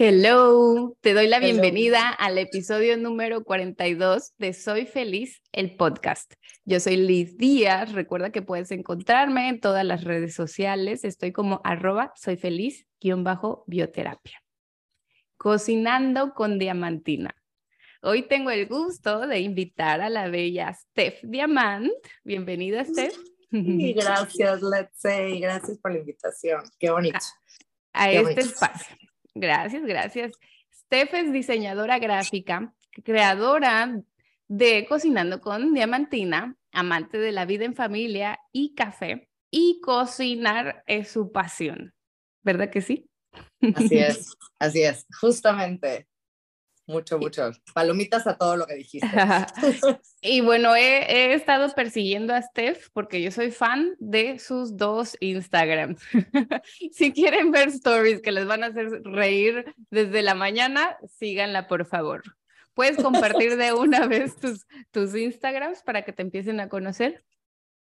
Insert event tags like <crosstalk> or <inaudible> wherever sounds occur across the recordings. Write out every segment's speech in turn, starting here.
Hello, te doy la bienvenida al episodio número 42 de Soy Feliz, el podcast. Yo soy Liz Díaz, recuerda que puedes encontrarme en todas las redes sociales, estoy como arroba soy feliz bajo bioterapia. Cocinando con Diamantina. Hoy tengo el gusto de invitar a la bella Steph Diamant. Bienvenida, Steph. <laughs> gracias, Let's Say. Gracias por la invitación. Qué bonito. A, este espacio. Gracias, gracias. Steph es diseñadora gráfica, creadora de Cocinando con Diamantina, amante de la vida en familia y café, y cocinar es su pasión. ¿Verdad que sí? Así <laughs> es, así es, justamente. Mucho, mucho. Palomitas a todo lo que dijiste. <laughs> y bueno, he, estado persiguiendo a Steph porque yo soy fan de sus dos Instagrams. <laughs> si quieren ver stories que les van a hacer reír desde la mañana, síganla por favor. ¿Puedes compartir de <laughs> una vez tus, tus Instagrams para que te empiecen a conocer?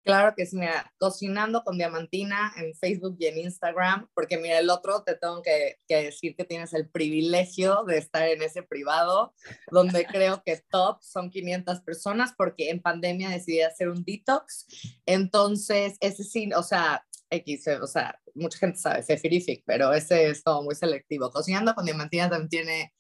Claro que sí, mira, cocinando con Diamantina en Facebook y en Instagram, porque mira, el otro te tengo que, decir que tienes el privilegio de estar en ese privado, donde creo que top son 500 personas, porque en pandemia decidí hacer un detox. Entonces, ese sí, o sea, X, o sea, mucha gente sabe, Sefirific, pero ese es como muy selectivo. Cocinando con Diamantina también tiene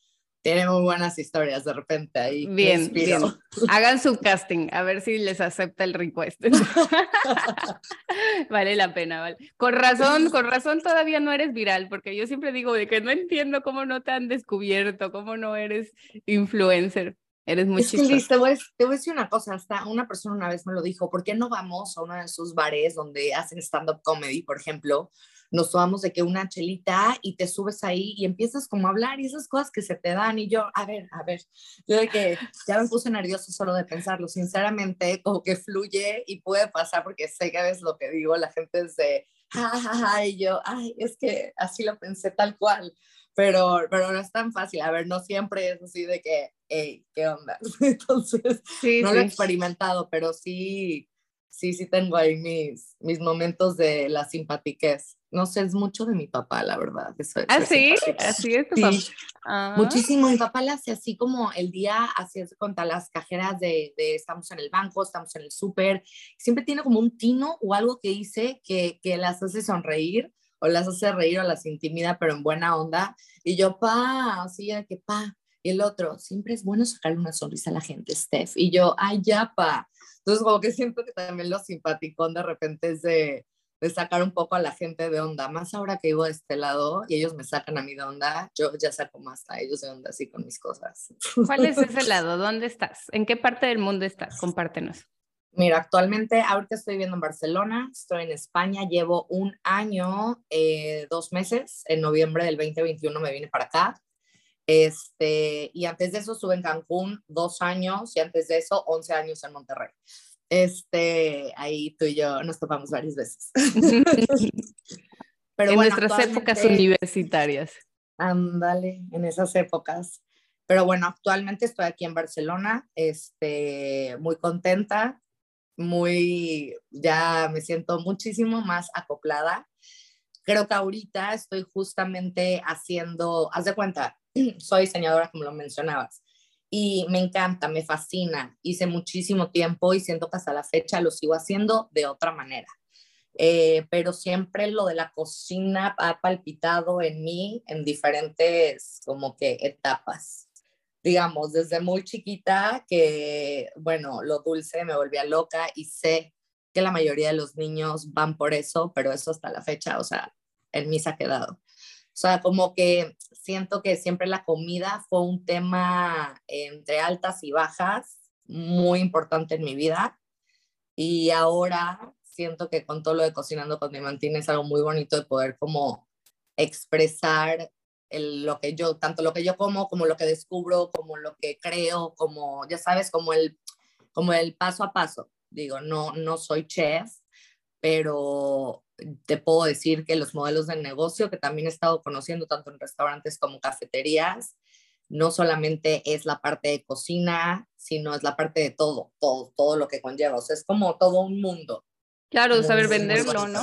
tiene muy buenas historias de repente ahí. Bien, bien. <laughs> Hagan su casting, a ver si les acepta el request. <laughs> vale la pena, vale. Con razón, <laughs> con razón todavía no eres viral, porque yo siempre digo de que no entiendo cómo no te han descubierto, cómo no eres influencer. Eres muy es que, te, voy, te voy a decir una cosa, hasta una persona una vez me lo dijo, ¿por qué no vamos a uno de esos bares donde hacen stand-up comedy, por ejemplo? Nos tomamos de que una chelita y te subes ahí y empiezas como a hablar y esas cosas que se te dan y yo, a ver, a ver, yo de que ya me puse nervioso solo de pensarlo, sinceramente, como que fluye y puede pasar porque sé que ves lo que digo, la gente es de, ja, y yo, ay, es que así lo pensé tal cual. Pero, pero no es tan fácil. A ver, no siempre es así de que, hey, ¿qué onda? <laughs> Entonces, no lo he experimentado, pero sí, sí, sí tengo ahí mis, mis momentos de la simpatiquez. No sé, es mucho de mi papá, la verdad. ¿Ah, sí? Así es tu papá. Ah. Muchísimo. Mi papá le hace así como el día, así es contra las cajeras de, de, estamos en el banco, estamos en el súper. Siempre tiene como un tino o algo que dice que, que las hace sonreír o las hace reír o las intimida, pero en buena onda. Y yo, pa, así que pa. Y el otro, siempre es bueno sacarle una sonrisa a la gente, Steph. Y yo, ay, ya, pa. Entonces, como que siento que también lo simpaticón de repente es de de sacar un poco a la gente de onda. Más ahora que vivo de este lado y ellos me sacan a mí de onda, yo ya saco más a ellos de onda así con mis cosas. ¿Cuál es ese <laughs> lado? ¿Dónde estás? ¿En qué parte del mundo estás? Compártenos. Mira, actualmente, ahorita estoy viviendo en Barcelona, estoy en España, llevo un año, eh, dos meses, en noviembre del 2021 me vine para acá. Este, y antes de eso estuve en Cancún dos años y antes de eso 11 años en Monterrey. Este, ahí tú y yo nos topamos varias veces. <laughs> Pero en nuestras épocas universitarias. Ándale, en esas épocas. Pero bueno, actualmente estoy aquí en Barcelona, este, muy contenta, muy, ya me siento muchísimo más acoplada. Creo que ahorita estoy justamente haciendo, haz de cuenta, <clears throat> soy diseñadora como lo mencionabas, y me encanta, me fascina. Hice muchísimo tiempo y siento que hasta la fecha lo sigo haciendo de otra manera. Eh, pero siempre lo de la cocina ha palpitado en mí en diferentes como que etapas. Digamos, desde muy chiquita que, bueno, lo dulce me volvía loca y sé que la mayoría de los niños van por eso, pero eso hasta la fecha, o sea, en mí se ha quedado. O sea, como que siento que siempre la comida fue un tema entre altas y bajas muy importante en mi vida. Y ahora siento que con todo lo de cocinando con Diamantina es algo muy bonito de poder como expresar lo que yo, tanto lo que yo como, como lo que descubro, como lo que creo, como, ya sabes, como el, como el paso a paso digo, no, no soy chef, pero te puedo decir que los modelos de negocio que también he estado conociendo tanto en restaurantes como cafeterías, no solamente es la parte de cocina, sino es la parte de todo, todo, todo lo que conlleva. O sea, es como todo un mundo. Claro, saber venderlo, ¿no?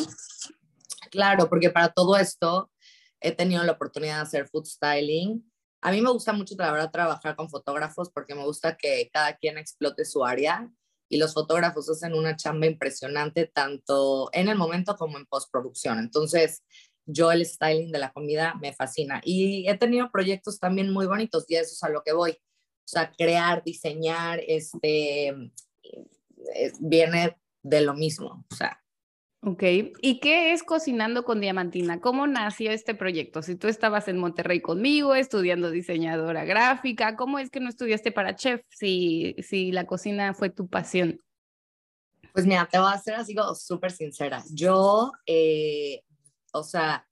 Claro, porque para todo esto he tenido la oportunidad de hacer food styling. A mí me gusta mucho, la verdad, trabajar con fotógrafos porque me gusta que cada quien explote su área y los fotógrafos hacen una chamba impresionante tanto en el momento como en postproducción. Entonces, yo el styling de la comida me fascina y he tenido proyectos también muy bonitos y eso es a lo que voy. O sea, crear, diseñar, este, eh, viene de lo mismo. O sea, Ok, ¿y qué es Cocinando con Diamantina? ¿Cómo nació este proyecto? Si tú estabas en Monterrey conmigo estudiando diseñadora gráfica, ¿cómo es que no estudiaste para chef si, si la cocina fue tu pasión? Pues mira, te voy a ser así súper sincera. Yo, eh, o sea,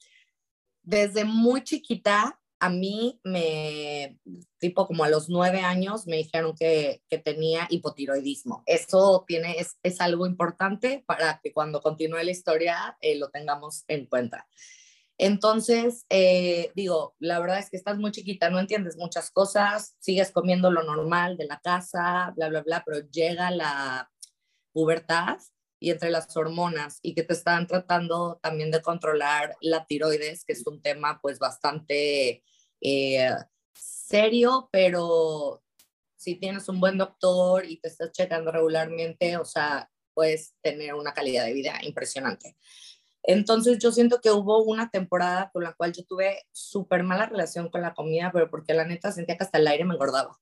desde muy chiquita a mí me, tipo como a los nueve años, me dijeron que, que tenía hipotiroidismo. Eso tiene, es, es, algo importante para que cuando continúe la historia eh, lo tengamos en cuenta. Entonces, eh, digo, la verdad es que estás muy chiquita, no entiendes muchas cosas, sigues comiendo lo normal de la casa, bla, bla, bla, pero llega la pubertad y entre las hormonas y que te están tratando también de controlar la tiroides, que es un tema pues bastante eh, serio, pero si tienes un buen doctor y te estás checando regularmente, o sea, puedes tener una calidad de vida impresionante. Entonces yo siento que hubo una temporada con la cual yo tuve súper mala relación con la comida, pero porque la neta sentía que hasta el aire me engordaba.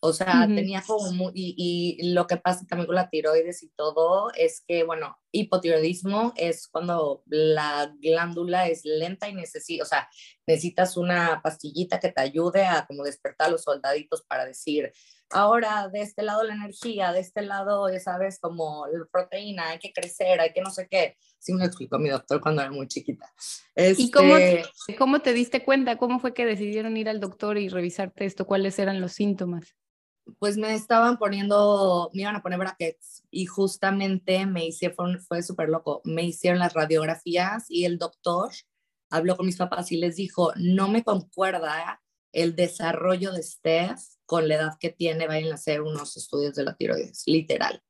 O sea, tenía como, y, y, lo que pasa también con la tiroides y todo es que, bueno, hipotiroidismo es cuando la glándula es lenta y necesita, o sea, necesitas una pastillita que te ayude a como despertar a los soldaditos para decir, ahora de este lado la energía, de este lado, ya sabes, como la proteína, hay que crecer, hay que no sé qué. Sí me lo explicó mi doctor cuando era muy chiquita. ¿Y cómo, este cómo te diste cuenta? ¿Cómo fue que decidieron ir al doctor y revisarte esto? ¿Cuáles eran los síntomas? pues me estaban poniendo, me iban a poner brackets y justamente me hicieron, fue súper loco, me hicieron las radiografías y el doctor habló con mis papás y les dijo, no me concuerda el desarrollo de Steph con la edad que tiene, vayan a hacer unos estudios de la tiroides, literal.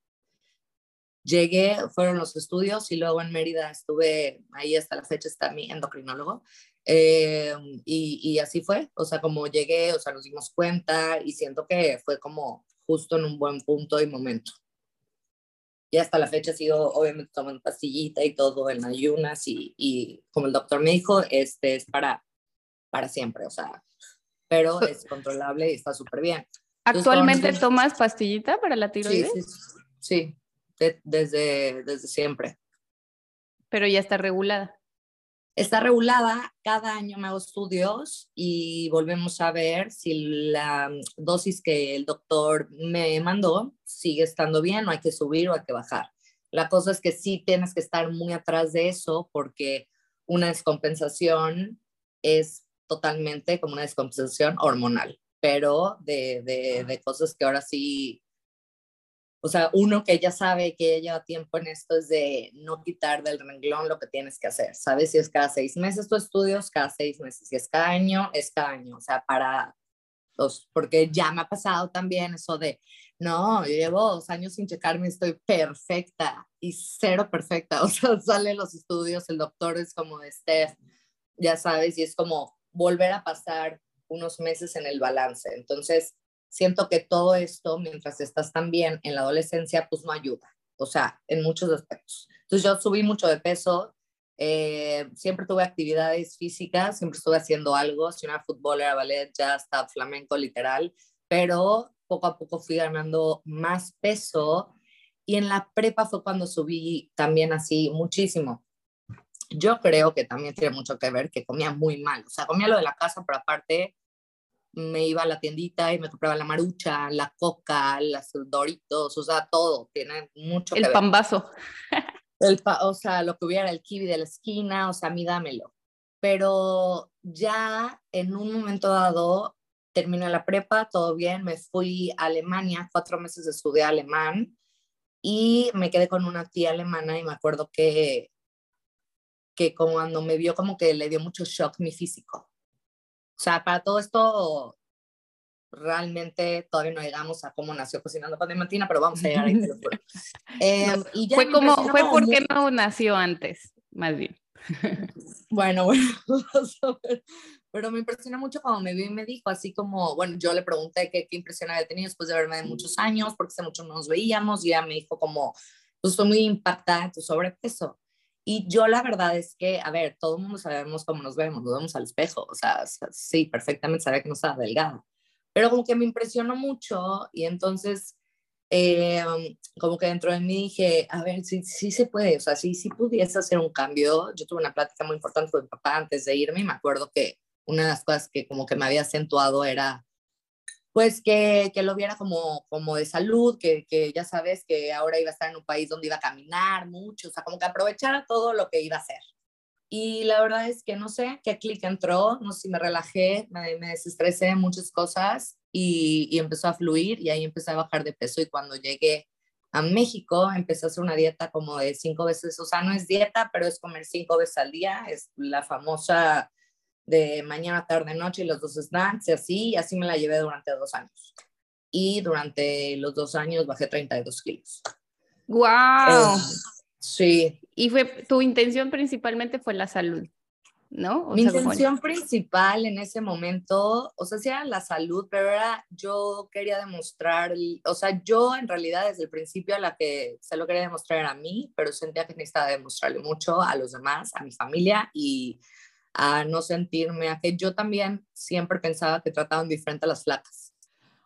Llegué, fueron los estudios y luego en Mérida estuve, ahí hasta la fecha está mi endocrinólogo, eh, y, así fue, o sea, como llegué, o sea, nos dimos cuenta y siento que fue como justo en un buen punto y momento. Y hasta la fecha sigo obviamente tomando pastillita y todo en ayunas y, y como el doctor me dijo, este es para, para siempre, o sea, pero es controlable y está súper bien. ¿Actualmente tomas pastillita para la tiroides? Sí, sí, desde, desde siempre. Pero ya está regulada. Está regulada, cada año me hago estudios y volvemos a ver si la dosis que el doctor me mandó sigue estando bien o hay que subir o hay que bajar. La cosa es que sí tienes que estar muy atrás de eso porque una descompensación es totalmente como una descompensación hormonal, pero de, de, de cosas que ahora sí o sea, uno que ya sabe que lleva tiempo en esto es de no quitar del renglón lo que tienes que hacer, ¿sabes? Si es cada seis meses tu estudios, cada seis meses. Si es cada año, es cada año. O sea, para los, porque ya me ha pasado también eso de, no, yo llevo dos años sin checarme, estoy perfecta y cero perfecta. <laughs> O sea, salen los estudios, el doctor es como de Steph, ya sabes, y es como volver a pasar unos meses en el balance. Entonces, siento que todo esto, mientras estás también en la adolescencia, pues no ayuda, o sea, en muchos aspectos. Entonces yo subí mucho de peso, eh, siempre tuve actividades físicas, siempre estuve haciendo algo, si una futbolera, ballet, ya hasta flamenco literal, pero poco a poco fui ganando más peso y en la prepa fue cuando subí también así muchísimo. Yo creo que también tiene mucho que ver que comía muy mal, o sea, comía lo de la casa, pero aparte me iba a la tiendita y me compraba la marucha, la coca, las doritos, o sea, todo, tiene mucho el que ver. El pambazo. El o sea, lo que hubiera, el kiwi de la esquina, o sea, a mí dámelo. Pero ya en un momento dado, terminé la prepa, todo bien, me fui a Alemania, cuatro meses de estudiar alemán, y me quedé con una tía alemana y me acuerdo que, que cuando me vio como que le dio mucho shock mi físico. O sea, para todo esto realmente todavía no llegamos a cómo nació Cocinando con Diamantina, pero vamos a llegar ahí. eh, <laughs> y fue como, fue porque no nació antes, más bien. <laughs> Bueno, bueno, <laughs> pero me impresiona mucho cuando me vio y me dijo, así como, bueno, yo le pregunté qué, qué impresión había tenido después de verme de muchos años, porque hace mucho no nos veíamos, y ella me dijo como, pues estoy muy impactada en tu sobrepeso. Y yo la verdad es que, a ver, todo el mundo sabemos cómo nos vemos, nos vemos al espejo, o sea, sí, perfectamente sabía que no estaba delgada, pero como que me impresionó mucho y entonces eh, como que dentro de mí dije, a ver, sí, sí se puede, o sea, sí, sí pudiese hacer un cambio. Yo tuve una plática muy importante con mi papá antes de irme y me acuerdo que una de las cosas que como que me había acentuado era pues que, que lo viera como, como de salud, que, que, ya sabes que ahora iba a estar en un país donde iba a caminar mucho, o sea, como que aprovechara todo lo que iba a hacer. Y la verdad es que no sé qué clic entró, no sé si me relajé, me, me desestresé de muchas cosas y, y, empezó a fluir y ahí empecé a bajar de peso y cuando llegué a México empecé a hacer una dieta como de cinco veces, o sea, no es dieta, pero es comer cinco veces al día, es la famosa de mañana, tarde, noche y los dos snacks y así, y así me la llevé durante dos años. Y durante los dos años bajé 32 kilos. ¡Wow! Eh, sí. Y fue, tu intención principalmente fue la salud, ¿no? O Mi sea, intención principal en ese momento, o sea, sí era la salud, pero era, yo quería demostrar, o sea, yo en realidad desde el principio a la que se lo quería demostrar era a mí, pero sentía que necesitaba demostrarle mucho a los demás, a mi familia y a no sentirme, a que yo también siempre pensaba que trataban diferente a las flacas.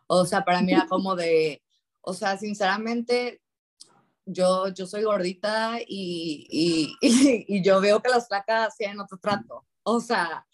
O sea, para mí era como de, o sea, sinceramente, yo, yo soy gordita y, y, <laughs> y, yo veo que las flacas tienen otro trato. O sea,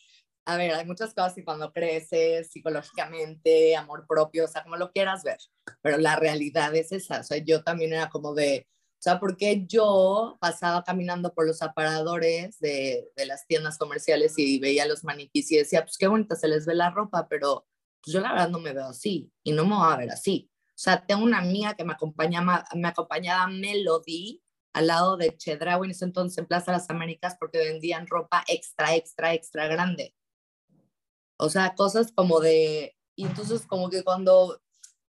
a ver, hay muchas cosas y cuando creces psicológicamente, amor propio, o sea, como lo quieras ver, pero la realidad es esa. O sea, yo también era como de, o sea, porque yo pasaba caminando por los aparadores de, de, las tiendas comerciales y veía los maniquís y decía, pues qué bonita se les ve la ropa, pero pues yo la verdad no me veo así y no me voy a ver así. O sea, tengo una amiga que me acompañaba, me acompañaba Melody al lado de Chedraui en ese entonces en Plaza Las Américas porque vendían ropa extra, extra, extra grande. O sea, cosas como de... Y entonces como que cuando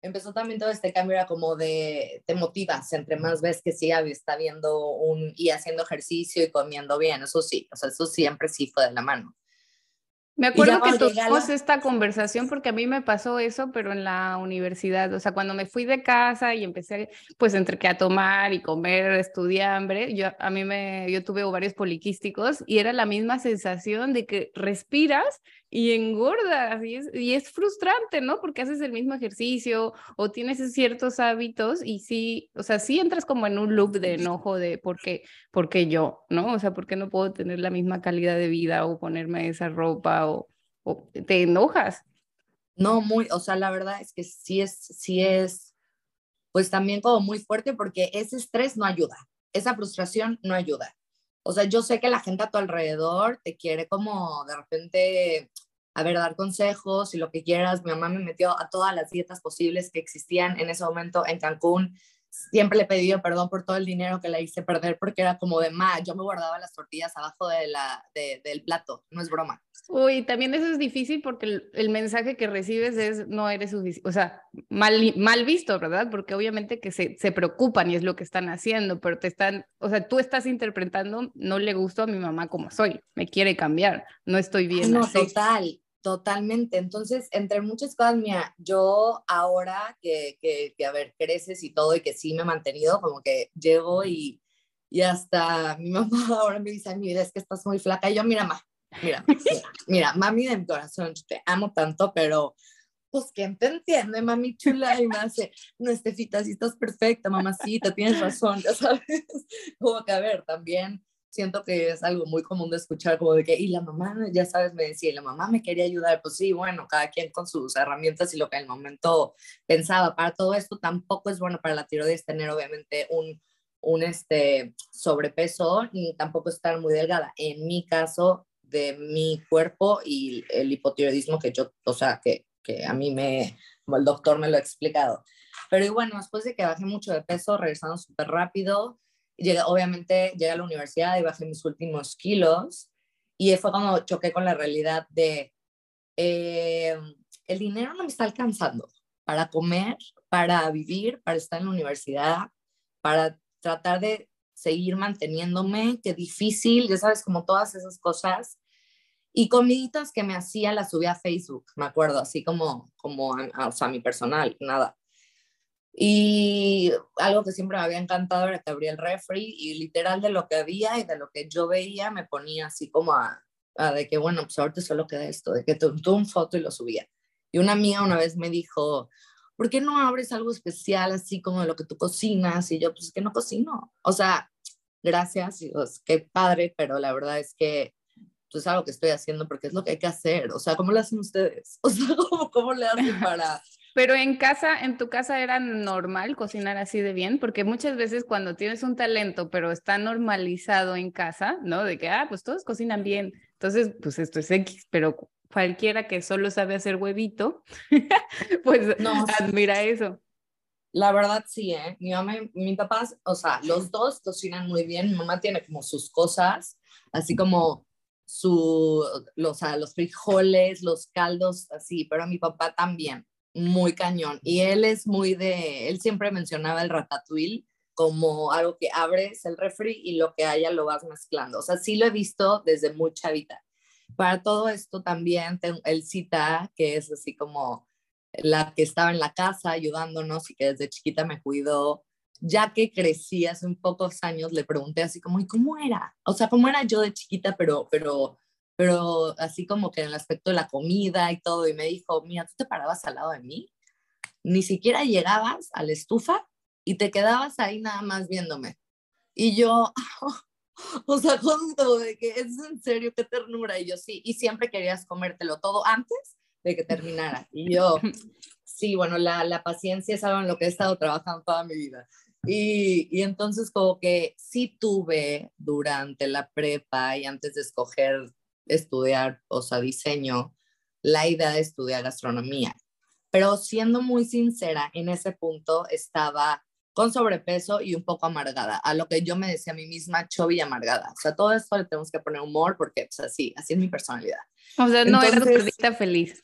empezó también todo este cambio, era como de, te motivas, entre más ves que sí está viendo un, y haciendo ejercicio y comiendo bien, eso sí, o sea, eso siempre sí fue de la mano. Me acuerdo que tuvimos esta conversación porque a mí me pasó eso, pero en la universidad, o sea, cuando me fui de casa y empecé, pues, entre que a tomar y comer, estudiar hambre, yo, a mí me, yo tuve varios poliquísticos y era la misma sensación de que respiras y engordas y es, y es frustrante, ¿no? Porque haces el mismo ejercicio o tienes ciertos hábitos y sí, o sea, sí entras como en un loop de enojo de por qué, por qué yo, ¿no? O sea, ¿por qué no puedo tener la misma calidad de vida o ponerme esa ropa o, o te enojas? No, muy, o sea, la verdad es que sí es, sí es, pues también como muy fuerte porque ese estrés no ayuda, esa frustración no ayuda. O sea, yo sé que la gente a tu alrededor te quiere como de repente, a ver, dar consejos y lo que quieras. Mi mamá me metió a todas las dietas posibles que existían en ese momento en Cancún. Siempre le he pedido perdón por todo el dinero que le hice perder porque era como de, ma, yo me guardaba las tortillas abajo de la, de, del plato, no es broma. Uy, también eso es difícil porque el, el, mensaje que recibes es no eres suficiente, o sea, mal, mal visto, ¿verdad? Porque obviamente que se, se, preocupan y es lo que están haciendo, pero te están, o sea, tú estás interpretando, no le gusto a mi mamá como soy, me quiere cambiar, no estoy bien. No, así. total, totalmente. Entonces, entre muchas cosas, mira, yo ahora que, que, que, a ver, creces y todo y que sí me he mantenido, como que llego y, y hasta mi mamá <laughs> ahora me dice, mi vida es que estás muy flaca. Y yo, mira, mamá Mira, <laughs> mira, mami de mi corazón, te amo tanto, pero pues ¿quién te entiende, mami chula? Y me hace, no, Estefita, sí estás perfecta, mamacita, tienes razón, ya sabes. <laughs> Como que, a ver, también siento que es algo muy común de escuchar, como de que, y la mamá, ya sabes, me decía, y la mamá me quería ayudar, pues sí, bueno, cada quien con sus herramientas y lo que en el momento pensaba. Para todo esto tampoco es bueno para la tiroides tener, obviamente, un, un este, sobrepeso y tampoco estar muy delgada. En mi caso, de mi cuerpo y el hipotiroidismo que yo, o sea, que, que a mí me, como el doctor me lo ha explicado. Pero bueno, después de que bajé mucho de peso, regresando súper rápido, llegué, obviamente llegué a la universidad y bajé mis últimos kilos. Y fue cuando choqué con la realidad de eh, el dinero no me está alcanzando para comer, para vivir, para estar en la universidad, para tratar de seguir manteniéndome, qué difícil, ya sabes, como todas esas cosas. Y comiditas que me hacía las subía a Facebook, me acuerdo, así como, como a, o sea, mi personal, nada. Y algo que siempre me había encantado era que abría el refri y literal de lo que había y de lo que yo veía me ponía así como a, de que, bueno, pues ahorita solo queda esto, de que tú un foto y lo subía. Y una amiga una vez me dijo, ¿por qué no abres algo especial así como de lo que tú cocinas? Y yo, pues es que no cocino. O sea, gracias, pues, qué padre, pero la verdad es que pues, es algo que estoy haciendo porque es lo que hay que hacer. O sea, ¿cómo lo hacen ustedes? <laughs> O sea, ¿cómo, cómo le hacen <laughs> para pero en casa, en tu casa era normal cocinar así de bien, porque muchas veces cuando tienes un talento, pero está normalizado en casa, ¿no? De que, ah, pues todos cocinan bien. Entonces, pues esto es X, pero cualquiera que solo sabe hacer huevito, <laughs> pues no, admira eso. La verdad sí, ¿eh? Mi mamá y mi papá, o sea, los dos cocinan muy bien. Mi mamá tiene como sus cosas, así como su, los, los frijoles, los caldos, así, pero mi papá también muy cañón. Y él es muy de, él siempre mencionaba el ratatouille como algo que abres el refri y lo que haya lo vas mezclando. O sea, sí lo he visto desde muy chavita. Para todo esto también tengo el cita, que es así como la que estaba en la casa ayudándonos y que desde chiquita me cuidó. Ya que crecí hace un pocos años, le pregunté así como, ¿y cómo era? O sea, ¿cómo era yo de chiquita, pero, pero pero así como que en el aspecto de la comida y todo, y me dijo, mira, tú te parabas al lado de mí, ni siquiera llegabas a la estufa y te quedabas ahí nada más viéndome. Y yo, <laughs> <laughs> o sea, justo de que es en serio, qué ternura. Y yo, sí, y siempre querías comértelo todo antes de que terminara. Y yo, <laughs> sí, bueno, la, la paciencia es algo en lo que he estado trabajando toda mi vida. Y, y, entonces como que sí tuve durante la prepa y antes de escoger estudiar, o sea, diseño, la idea de estudiar gastronomía. Pero siendo muy sincera, en ese punto estaba con sobrepeso y un poco amargada, a lo que yo me decía a mí misma, chovi amargada. O sea, todo esto le tenemos que poner humor porque, pues así, así es mi personalidad. O sea, no era una gordita feliz.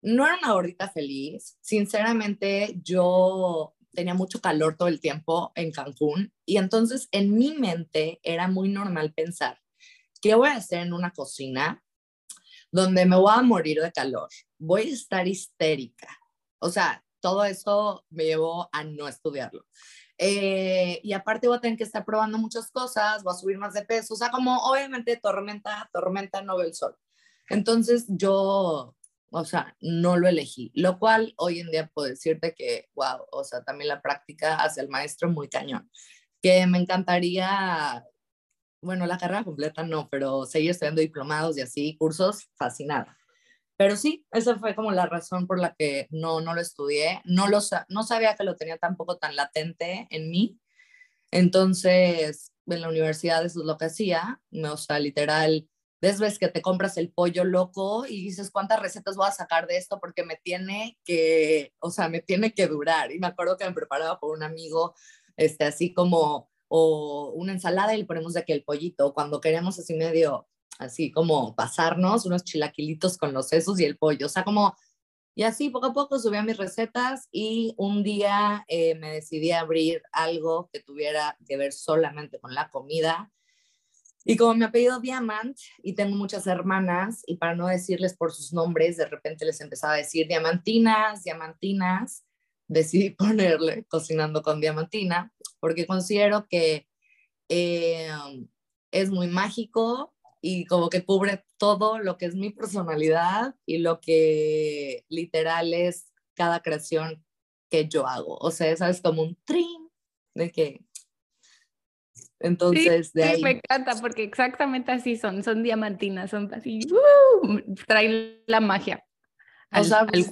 No era una gordita feliz. Sinceramente, yo tenía mucho calor todo el tiempo en Cancún y entonces en mi mente era muy normal pensar ¿qué voy a hacer en una cocina donde me voy a morir de calor? Voy a estar histérica. O sea, todo eso me llevó a no estudiarlo. Eh, y aparte voy a tener que estar probando muchas cosas, voy a subir más de peso, o sea, como obviamente tormenta, tormenta no ve el sol. Entonces yo, o sea, no lo elegí, lo cual hoy en día puedo decirte que, wow, o sea, también la práctica hacia el maestro muy cañón, que me encantaría bueno, la carrera completa no, pero seguir estudiando diplomados y así, cursos, fascinada. Pero sí, esa fue como la razón por la que no, no lo estudié. No, lo, no sabía que lo tenía tampoco tan latente en mí. Entonces, en la universidad eso es lo que hacía. O sea, literal, ves que te compras el pollo loco y dices, ¿cuántas recetas voy a sacar de esto? Porque me tiene que, o sea, me tiene que durar. Y me acuerdo que me preparaba por un amigo, este, así como o una ensalada y le ponemos de aquí el pollito. Cuando queremos así medio, así como pasarnos, unos chilaquilitos con los sesos y el pollo. O sea, como, y así poco a poco subía mis recetas y un día eh, me decidí a abrir algo que tuviera que ver solamente con la comida. Y como me apellido Diamant y tengo muchas hermanas, y para no decirles por sus nombres, de repente les empezaba a decir diamantinas, diamantinas, decidí <laughs> ponerle Cocinando con Diamantina, porque considero que eh, es muy mágico y como que cubre todo lo que es mi personalidad y lo que literal es cada creación que yo hago. O sea, es como un trin de que... Entonces, de ahí... me encanta porque exactamente así son, son diamantinas, son así, ¡uh! traen la magia o sea, pues,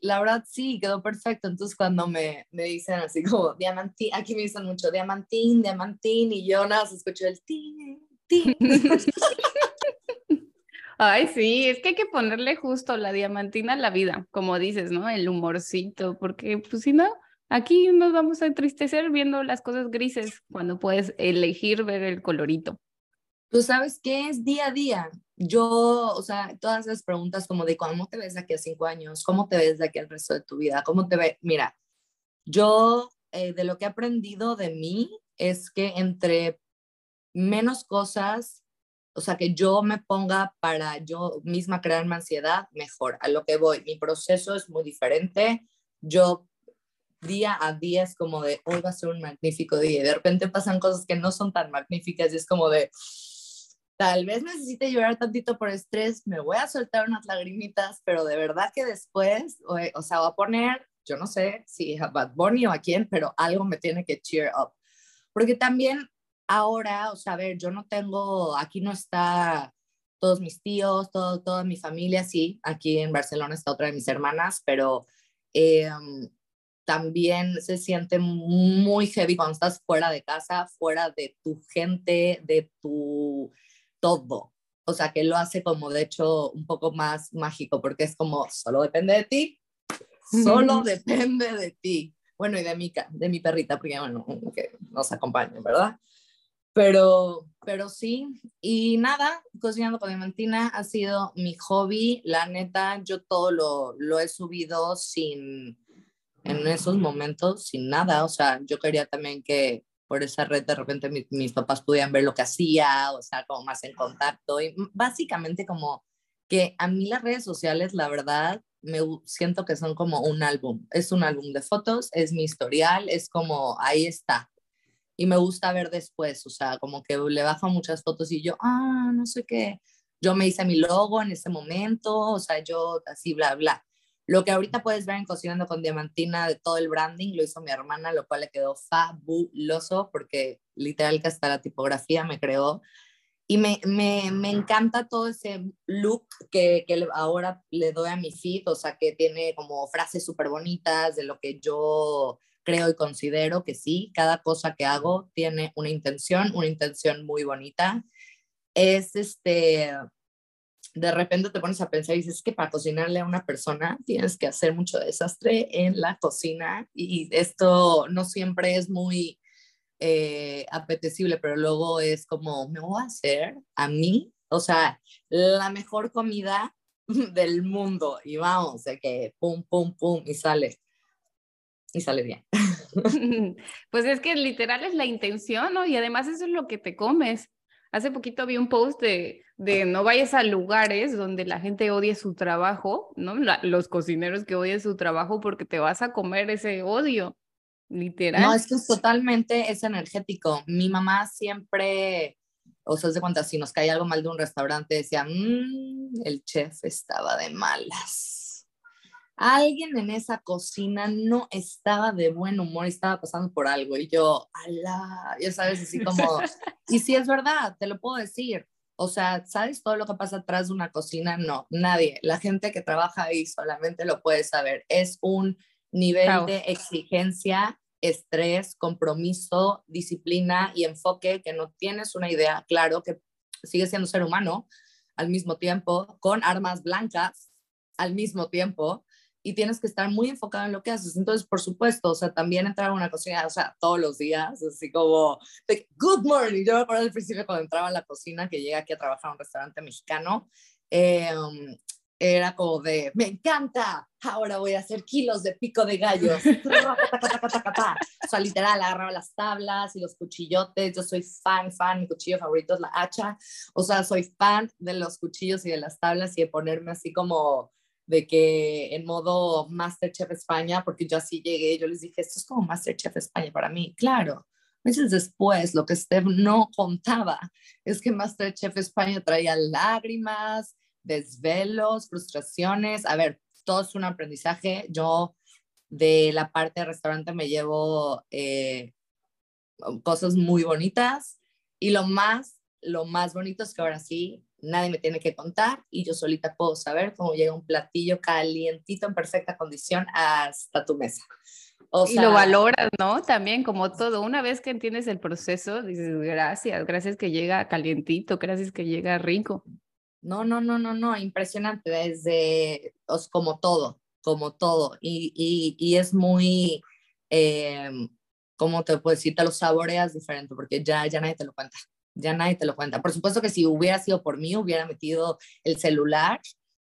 la, verdad sí, quedó perfecto. Entonces cuando me, me dicen así como diamantín, aquí me dicen mucho diamantín, diamantín, y yo nada, se escuchó el tin, <laughs> Ay, sí, es que hay que ponerle justo la diamantina a la vida, como dices, ¿no? El humorcito, porque pues si no, Aquí nos vamos a entristecer viendo las cosas grises cuando puedes elegir ver el colorito. Tú sabes qué es día a día. Yo, o sea, todas esas preguntas como de cómo te ves de aquí a cinco años, cómo te ves de aquí al resto de tu vida, cómo te ves. Mira, yo eh, de lo que he aprendido de mí es que entre menos cosas, o sea, que yo me ponga para yo misma crearme ansiedad, mejor. A lo que voy, mi proceso es muy diferente. Yo día a día es como de, hoy va a ser un magnífico día y de repente pasan cosas que no son tan magníficas y es como de, tal vez necesite llorar tantito por estrés, me voy a soltar unas lagrimitas, pero de verdad que después, o, o sea, voy a poner, yo no sé si a Bad Bunny o a quién, pero algo me tiene que cheer up. Porque también ahora, o sea, a ver, yo no tengo, aquí no está todos mis tíos, todo, toda mi familia, sí, aquí en Barcelona está otra de mis hermanas, pero em, también se siente muy heavy cuando estás fuera de casa, fuera de tu gente, de tu todo. O sea, que lo hace como de hecho un poco más mágico, porque es como, solo depende de ti, solo depende de ti. Bueno, y de mi, de mi perrita, porque bueno, que nos acompaña, ¿verdad? Pero, pero sí, y nada, cocinando con Diamantina ha sido mi hobby. La neta, yo todo lo, lo he subido sin, en esos momentos, sin nada. O sea, yo quería también que por esa red de repente mis papás pudieran ver lo que hacía, o sea, como más en contacto. Y básicamente como que a mí las redes sociales, la verdad, me siento que son como un álbum. Es un álbum de fotos, es mi historial, es como ahí está y me gusta ver después, o sea, como que le bajo muchas fotos y yo, ah, no sé qué, yo me hice mi logo en ese momento, o sea, yo así, bla, bla. Lo que ahorita puedes ver en Cocinando con Diamantina de todo el branding lo hizo mi hermana, lo cual le quedó fabuloso porque literal que hasta la tipografía me creó. Y me, me, me encanta todo ese look que, que ahora le doy a mi feed, o sea, que tiene como frases súper bonitas de lo que yo creo y considero que sí, cada cosa que hago tiene una intención, una intención muy bonita. Es este, de repente te pones a pensar y dices que para cocinarle a una persona tienes que hacer mucho desastre en la cocina y esto no siempre es muy eh, apetecible, pero luego es como, me voy a hacer a mí, o sea, la mejor comida <laughs> del mundo y vamos, de que pum, pum, pum y sale y sale bien. <laughs> Pues es que literal es la intención, ¿no? Y además eso es lo que te comes. Hace poquito vi un post de, de no vayas a lugares donde la gente odie su trabajo, ¿no? los cocineros que odian su trabajo porque te vas a comer ese odio, literal. No, es que es totalmente es energético. Mi mamá siempre, o sea, de cuenta, si nos cae algo mal de un restaurante, decía, mmm, el chef estaba de malas alguien en esa cocina no estaba de buen humor estaba pasando por algo. Y yo, ala, ya sabes, así <laughs> como, y si es verdad, te lo puedo decir. O sea, ¿sabes todo lo que pasa atrás de una cocina? No, nadie. La gente que trabaja ahí solamente lo puede saber. Es un nivel de exigencia, estrés, compromiso, disciplina y enfoque que no tienes una idea, claro, que sigue siendo ser humano al mismo tiempo, con armas blancas al mismo tiempo, y tienes que estar muy enfocado en lo que haces. Entonces, por supuesto, o sea, también entrar a una cocina, o sea, todos los días, así como, good morning. Yo me acuerdo al principio cuando entraba a la cocina, que llegué aquí a trabajar a un restaurante mexicano, em, era como de, me encanta, ahora voy a hacer kilos de pico de gallos. o sea, literal, agarraba las tablas y los cuchillotes. Yo soy fan, fan, mi cuchillo favorito es la hacha. O sea, soy fan de los cuchillos y de las tablas y de ponerme así como de que en modo Masterchef España, porque yo así llegué, yo les dije, esto es como Masterchef España para mí. Claro, meses después, lo que Steph no contaba es que Masterchef España traía lágrimas, desvelos, frustraciones. A ver, todo es un aprendizaje. Yo de la parte de restaurante me llevo eh, cosas muy bonitas y lo más, lo más bonito es que ahora sí nadie me tiene que contar y yo solita puedo saber cómo llega un platillo calientito en perfecta condición hasta tu mesa. y lo valoras, ¿no? También como todo, una vez que entiendes el proceso, dices, gracias, gracias que llega calientito, gracias que llega rico. No, no, no, no, no, impresionante, desde, como todo, como todo. Y, y, y es muy, em, ¿cómo te puedo decir? Te lo saboreas diferente porque ya, ya nadie te lo cuenta. Ya nadie te lo cuenta. Por supuesto que si hubiera sido por mí, hubiera metido el celular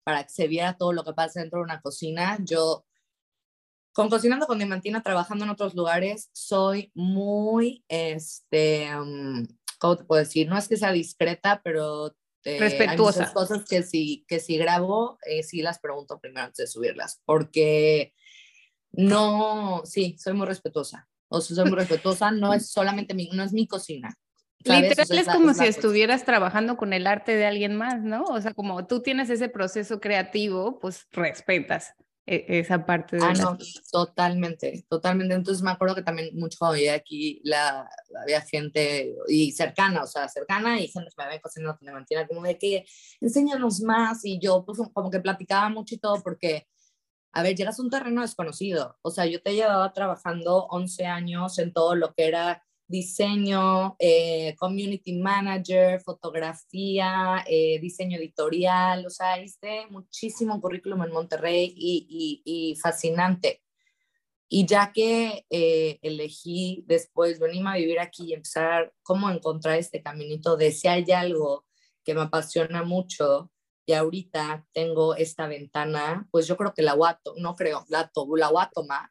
para que se viera todo lo que pasa dentro de una cocina. Yo, con Cocinando con Diamantina, trabajando en otros lugares, soy muy, este, mm, ¿cómo te puedo decir? No es que sea discreta, pero respetuosa. Hay cosas que si, que si grabo, eh, sí las pregunto primero antes de subirlas, porque no, sí, soy muy respetuosa. O sea, soy muy respetuosa, no es solamente mi, no es mi cocina. Literal es, como si estuvieras trabajando con el arte de alguien más, ¿no? O sea, como tú tienes ese proceso creativo, pues respetas e, esa parte de ah, no, totalmente, totalmente. Entonces me acuerdo que también mucho llegué aquí la, había gente y cercana, o sea, cercana y gente que me había cocinado me mantiene como de que enséñanos más y yo pues como que platicaba mucho y todo porque a ver, llegas a un terreno desconocido. O sea, yo te llevaba trabajando 11 años en todo lo que era diseño, eh, community manager, fotografía, eh, diseño editorial, o sea, hice muchísimo currículum en Monterrey y, y, fascinante. Y ya que eh, elegí después venirme a vivir aquí y empezar cómo encontrar este caminito de si hay algo que me apasiona mucho y ahorita tengo esta ventana, pues yo creo que la voy a, no creo, la, la voy a tomar.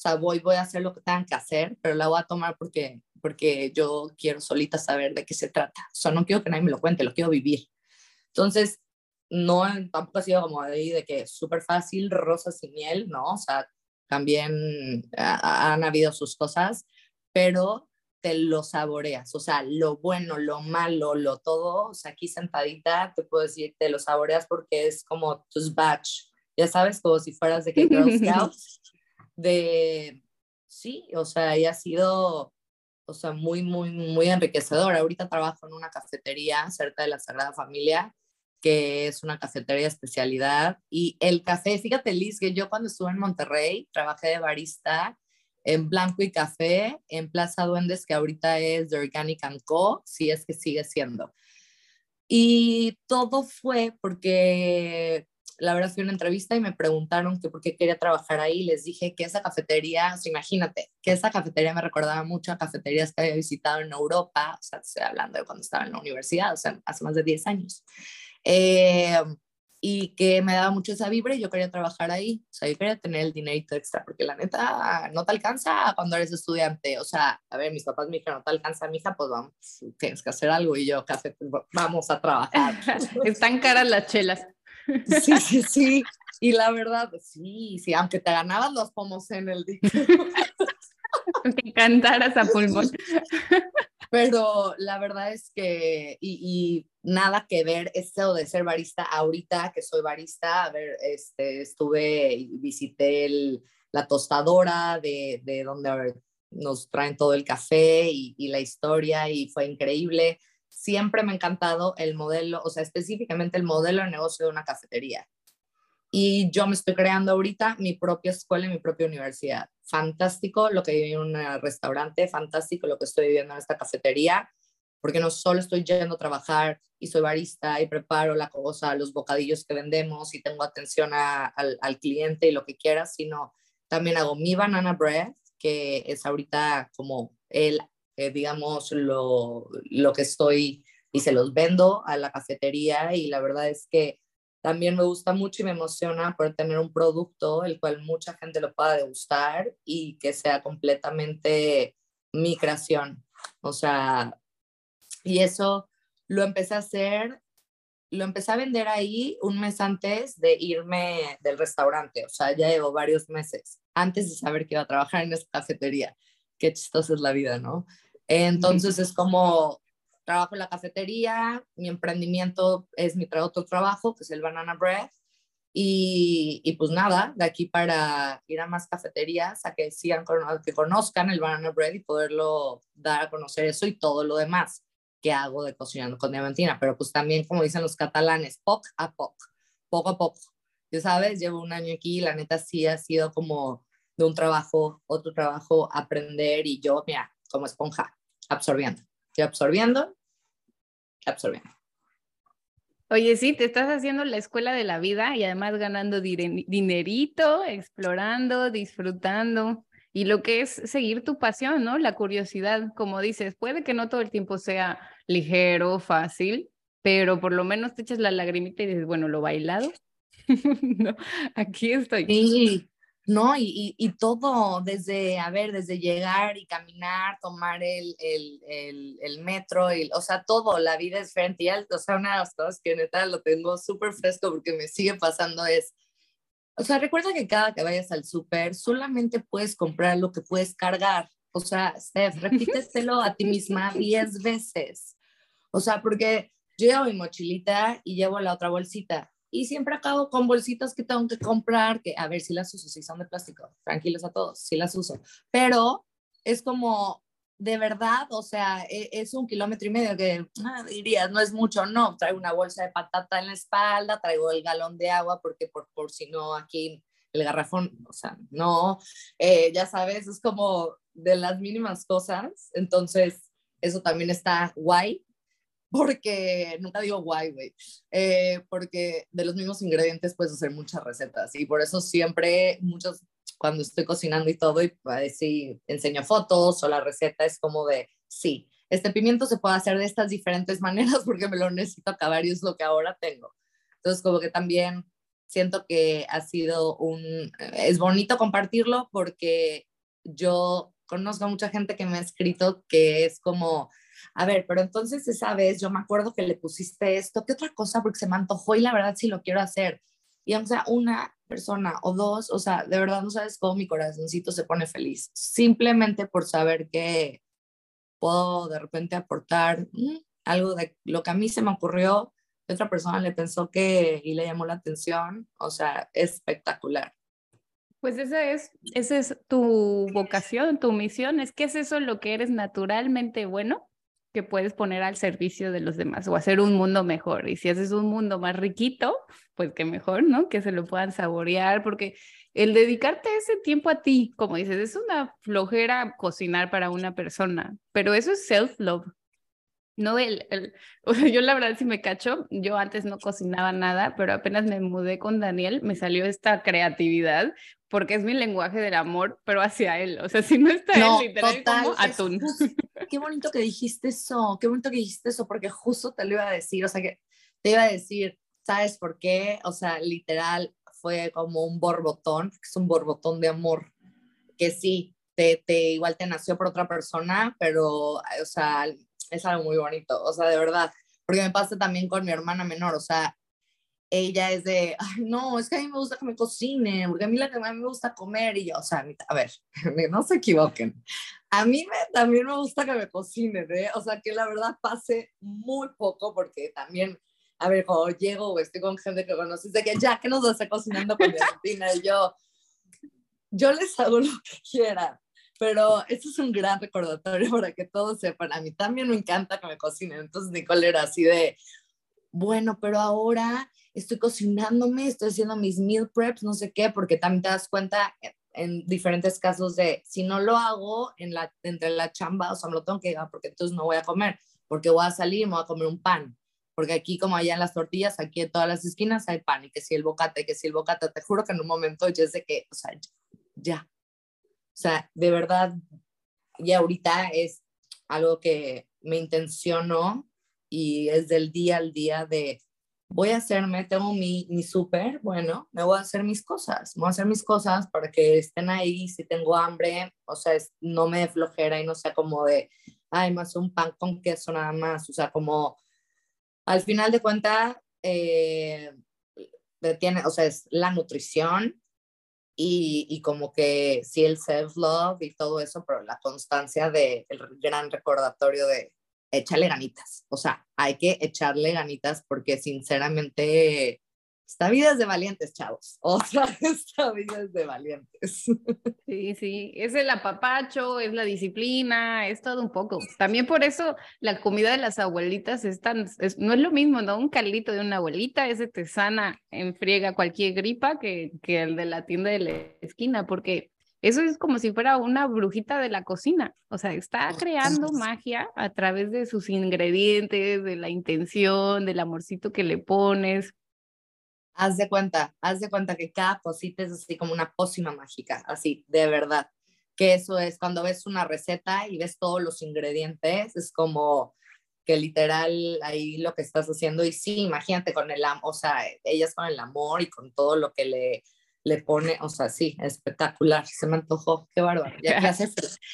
O sea, voy, voy a hacer lo que tengan que hacer, pero la voy a tomar porque porque yo quiero solita saber de qué se trata. O sea, no quiero que nadie me lo cuente, lo quiero vivir. Entonces, no, tampoco ha sido como ahí de que súper fácil, rosas y miel, ¿no? O sea, también han habido sus cosas, pero te lo saboreas, o sea, lo bueno, lo malo, lo todo, o sea, aquí sentadita te puedo decir, te lo saboreas porque es como tus batch, ya sabes, como si fueras de que Girl <laughs> Scouts, de, sí, o sea, y ha sido o sea, muy, muy, muy enriquecedor. Ahorita trabajo en una cafetería cerca de la Sagrada Familia, que es una cafetería de especialidad. Y el café, fíjate Liz, que yo cuando estuve en Monterrey trabajé de barista en Blanco y Café, en Plaza Duendes, que ahorita es The Organic Co., si es que sigue siendo. Y todo fue porque la verdad fui a una entrevista y me preguntaron que por qué quería trabajar ahí. Les dije que esa cafetería, imagínate, que esa cafetería me recordaba mucho a cafeterías que había visitado en Europa, o sea, estoy hablando de cuando estaba en la universidad, o sea, hace más de 10 años. Eh, y que me daba mucho esa vibra y yo quería trabajar ahí, o sea, yo quería tener el dinerito extra, porque la neta no te alcanza cuando eres estudiante, o sea, a ver, mis papás me dijeron, no te alcanza, mija, pues vamos, tienes que hacer algo y yo, café, vamos a trabajar. <laughs> Están caras las chelas. Sí, <laughs> sí, sí. Y la verdad, sí, sí, aunque te ganabas los pomos en el día. <laughs> Te cantaras a pulmón. <laughs> Pero la verdad es que, y, nada que ver esto de ser barista ahorita que soy barista, a ver, este, estuve y visité la tostadora de, de donde nos traen todo el café y, y, la historia y fue increíble siempre me ha encantado el modelo, o sea, específicamente el modelo de negocio de una cafetería. Y yo me estoy creando ahorita mi propia escuela y mi propia universidad. Fantástico lo que viví en un restaurante, fantástico lo que estoy viviendo en esta cafetería, porque no solo estoy yendo a trabajar y soy barista y preparo la cosa, los bocadillos que vendemos y tengo atención al, al cliente y lo que quiera, sino también hago mi banana bread, que es ahorita como el eh, digamos, lo, lo que estoy y se los vendo a la cafetería y la verdad es que también me gusta mucho y me emociona poder tener un producto el cual mucha gente lo pueda degustar y que sea completamente mi creación. O sea, y eso lo empecé a hacer, lo empecé a vender ahí un mes antes de irme del restaurante. O sea, ya llevo varios meses antes de saber que iba a trabajar en esa cafetería. Qué chistosa es la vida, ¿no? Entonces es como trabajo en la cafetería, mi emprendimiento es mi otro trabajo, que es el Banana Bread. Y, y, pues nada, de aquí para ir a más cafeterías, a que sigan, que conozcan el Banana Bread y poderlo dar a conocer eso y todo lo demás que hago de cocinando con diamantina. Pero pues también, como dicen los catalanes, poc a poc, poco a poco. Ya sabes, llevo un año aquí y la neta sí ha sido como de un trabajo, otro trabajo, aprender y yo, mira, como esponja, absorbiendo. Estoy absorbiendo, absorbiendo. Oye, sí, te estás haciendo la escuela de la vida y además ganando dinerito, explorando, disfrutando. y lo que es seguir tu pasión, ¿no? La curiosidad, como dices, puede que no todo el tiempo sea ligero, fácil, pero por lo menos te echas la lagrimita y dices, bueno, lo bailado. <laughs> no, aquí estoy. Sí, no, y, y, todo, desde, a ver, desde llegar y caminar, tomar el, el, el, el metro, y, o sea, todo, la vida es diferente. Y, o sea, una de las cosas que neta lo tengo súper fresco porque me sigue pasando es, o sea, recuerda que cada que vayas al súper solamente puedes comprar lo que puedes cargar. O sea, Steph, <laughs> repíteselo a ti misma 10 veces. O sea, porque yo llevo mi mochilita y llevo la otra bolsita y siempre acabo con bolsitas que tengo que comprar, que a ver si las uso, si son de plástico, tranquilos a todos, si las uso, pero es como, de verdad, o sea, e, es un kilómetro y medio que ah, dirías, no es mucho, no, traigo una bolsa de patata en la espalda, traigo el galón de agua, porque por, por si no aquí el garrafón, o sea, no, eh, ya sabes, es como de las mínimas cosas, entonces eso también está guay, porque, nunca digo guay, güey, eh, porque de los mismos ingredientes puedes hacer muchas recetas y por eso siempre, muchos, cuando estoy cocinando y todo, y si enseño fotos o la receta es como de, sí, este pimiento se puede hacer de estas diferentes <laughs> maneras porque me lo necesito acabar y es lo que ahora tengo. Entonces, como que también siento que ha sido un, es bonito compartirlo porque yo conozco a mucha gente que me ha escrito que es como, a ver, pero entonces esa vez yo me acuerdo que le pusiste esto, ¿qué otra cosa? Porque se me antojó y la verdad sí lo quiero hacer. Y aunque sea una persona o dos, o sea, de verdad no sabes cómo mi corazoncito se pone feliz, simplemente por saber que puedo de repente aportar mm, algo de lo que a mí se me ocurrió, que otra persona le pensó que y le llamó la atención, o sea, espectacular. Pues esa es, esa es tu vocación, tu misión, es que es eso lo que eres naturalmente bueno que puedes poner al servicio de los demás o hacer un mundo mejor. Y si haces un mundo más riquito, pues qué mejor, ¿no? Que se lo puedan saborear, porque el dedicarte ese tiempo a ti, como dices, es una flojera cocinar para una persona, pero eso es self-love. No, el, el, <laughs> o sea, yo la verdad si me cacho, yo antes no cocinaba nada, pero apenas me mudé con Daniel, me salió esta creatividad, porque es mi lenguaje del amor, pero hacia él. O sea, si no está él, literal, como atún. <laughs> qué bonito que dijiste eso, qué bonito que dijiste eso, porque justo te lo iba a decir, o sea, que te iba a decir, ¿sabes por qué? O sea, literal, fue como un borbotón, es un borbotón de amor, que sí, te, te igual te nació por otra persona, pero, o sea, es algo muy bonito, o sea, de verdad, porque me pasa también con mi hermana menor, o sea, ella es de, Ay, no, es que a mí me gusta que me cocine, porque a mí, la, a mí me gusta comer y yo, o sea, a ver, <laughs> no se equivoquen. A mí me, también me gusta que me cocine, ¿eh? O sea, que la verdad pase muy poco porque también, a ver, cuando llego o estoy con gente que conoces, de que ya, que nos está cocinando con <laughs> rutina? Y yo, yo les hago lo que quiera. Pero esto es un gran recordatorio para que todos sepan. A mí también me encanta que me cocinen. Entonces Nicole era así de, bueno, pero ahora estoy cocinándome, estoy haciendo mis meal preps, no sé qué, porque también te das cuenta en diferentes casos de si no lo hago en la, entre la chamba, o sea, me lo tengo que llevar porque entonces no voy a comer, porque voy a salir y me voy a comer un pan. Porque aquí, como allá en las tortillas, aquí en todas las esquinas hay pan, y que si el bocate, que si el bocate, te juro que en un momento yo sé que, o sea, ya. O sea, de verdad, ya ahorita es algo que me intenciono y es del día al día de voy a hacerme, tengo mi, mi súper, bueno, me voy a hacer mis cosas, voy a hacer mis cosas para que estén ahí, si tengo hambre, o sea, no me flojera y no sea como de, ay, más un pan con queso nada más, o sea, como al final de cuentas, eh, tiene, o sea, es la nutrición y, y como que sí el self-love y todo eso, pero la constancia del gran recordatorio de, échale ganitas. O sea, hay que echarle ganitas porque sinceramente esta vida es de valientes, chavos. <laughs> O sea, esta vida es de valientes. <laughs> Sí, sí, es el apapacho, es la disciplina, es todo un poco. También por eso la comida de las abuelitas es tan, no es lo mismo, ¿no? Un caldito de una abuelita, ese te sana, enfriega cualquier gripa que, que el de la tienda de la esquina, porque eso es como si fuera una brujita de la cocina. O sea, está creando magia a través de sus ingredientes, de la intención, del amorcito que le pones. Haz de cuenta, haz de cuenta que cada cosita es así como una pócima mágica, así, de verdad. que eso es cuando ves una receta y ves todos los ingredientes, es como que literal ahí lo que estás haciendo y sí, imagínate con el, o sea, ellas con el amor y con todo lo que le, le pone, o sea, sí, espectacular, se me antojó, qué bárbaro, y aquí, hace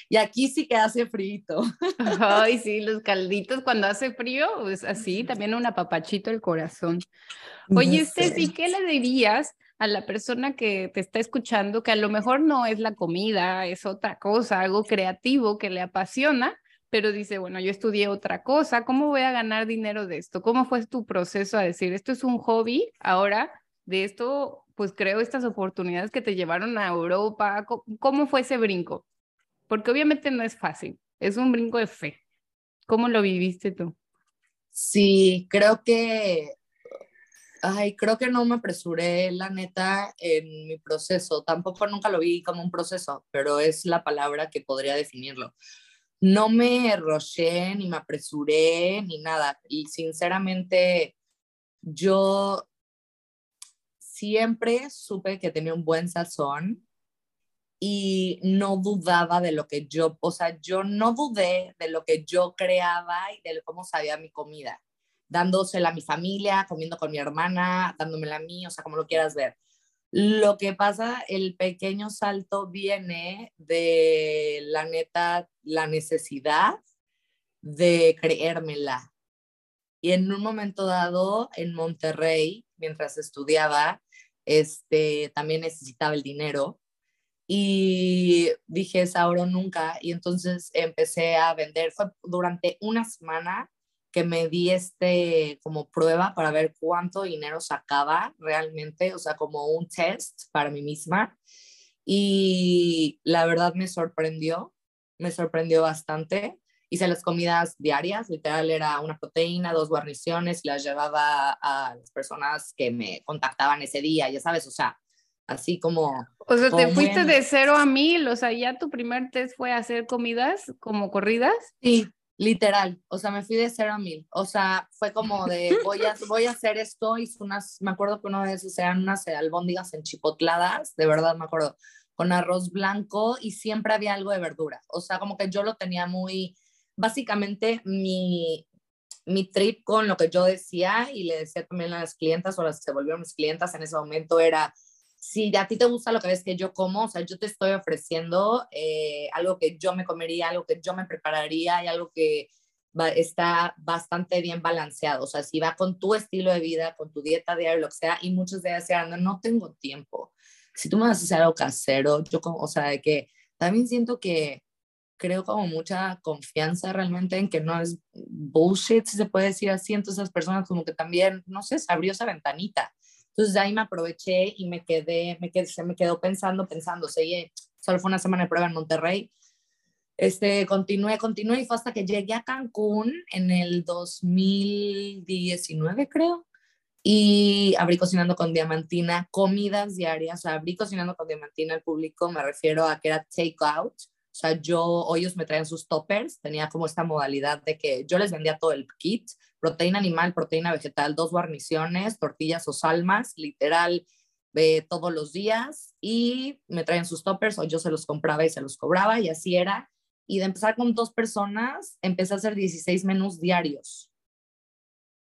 y aquí sí que hace frío. Ay, <laughs> sí, los calditos cuando hace frío, pues así, también un apapachito el corazón. Oye, Ceci, ¿qué le dirías a la persona que te está escuchando que a lo mejor no es la comida, es otra cosa, algo creativo que le apasiona, pero dice, bueno, yo estudié otra cosa, ¿cómo voy a ganar dinero de esto? ¿Cómo fue tu proceso a decir, esto es un hobby, ahora de esto, pues creo estas oportunidades que te llevaron a Europa? ¿Cómo fue ese brinco? Porque obviamente no es fácil, es un brinco de fe. ¿Cómo lo viviste tú? Sí, creo que Ay, creo que no me apresuré, la neta, en mi proceso. Tampoco nunca lo vi como un proceso, pero es la palabra que podría definirlo. No me roché, ni me apresuré, ni nada. Y sinceramente, yo siempre supe que tenía un buen sazón y no dudaba de lo que yo, o sea, yo no dudé de lo que yo creaba y de cómo sabía mi comida dándosela a mi familia, comiendo con mi hermana, dándomela a mí, o sea, como lo quieras ver. Lo que pasa, el pequeño salto viene de la neta, la necesidad de creérmela. Y en un momento dado, en Monterrey, mientras estudiaba, este, también necesitaba el dinero. Y dije, es ahora o nunca. Y entonces empecé a vender. Fue durante una semana que me di este como prueba para ver cuánto dinero sacaba realmente, o sea, como un test para mí misma. Y la verdad me sorprendió, me sorprendió bastante. Hice las comidas diarias, literal era una proteína, dos guarniciones y las llevaba a las personas que me contactaban ese día, ya sabes, o sea, así como... O sea, te fuiste de cero a mil, o sea, ya tu primer test fue hacer comidas como corridas. Sí, Literal, o sea, me fui de cero a mil. O sea, fue como de <laughs> voy a, voy a hacer esto. Hice unas, me acuerdo que una vez eran unas albóndigas enchipotladas, de verdad me acuerdo, con arroz blanco y siempre había algo de verdura. O sea, como que yo lo tenía muy, básicamente mi, mi trip con lo que yo decía y le decía también a las clientas o las que se volvieron mis clientas en ese momento era, si a ti te gusta lo que ves que yo como, o sea, yo te estoy ofreciendo eh, algo que yo me comería, algo que yo me prepararía y algo que está bastante bien balanceado. O sea, si va con tu estilo de vida, con tu dieta diaria, lo que sea, y muchos de decían, no, no tengo tiempo. Si tú me vas a hacer algo casero, yo como, o sea, de que también siento que creo como mucha confianza realmente en que no es bullshit, si se puede decir así, entonces esas personas como que también, no sé, se abrió esa ventanita entonces ahí me aproveché y me quedé, me quedé, se me quedó pensando, pensando, seguí, solo fue una semana de prueba en Monterrey. Este, continué, continué y fue hasta que llegué a Cancún en el 2019, creo, y abrí cocinando con Diamantina, comidas diarias, abrí cocinando con Diamantina al público, me refiero a que era take out, o sea, yo, ellos me traían sus toppers, tenía como esta modalidad de que yo les vendía todo el kit, proteína animal, proteína vegetal, dos guarniciones, tortillas o salmas, literal, de todos los días, y me traían sus toppers o yo se los compraba y se los cobraba, y así era. Y de empezar con dos personas, empecé a hacer 16 menús diarios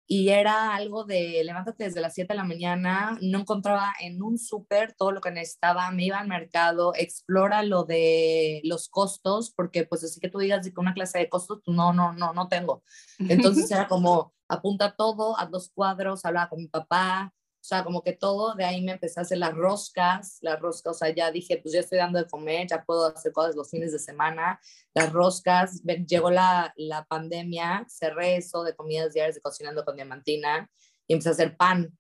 y era algo de levántate desde las 7 de la mañana, no encontraba en un súper todo lo que necesitaba, me iba al mercado, explora lo de los costos, porque pues así que tú digas que una clase de costos, pues, no, no, no, no tengo. <laughs> Entonces era como apunta todo a dos cuadros, hablaba con mi papá, o sea, como que todo, de ahí me empecé a hacer las roscas, las roscas, o sea, ya dije, pues ya estoy dando de comer, ya puedo hacer cosas los fines de semana, las roscas, llegó la, la pandemia, cerré eso de comidas diarias de cocinando con diamantina y empecé a hacer pan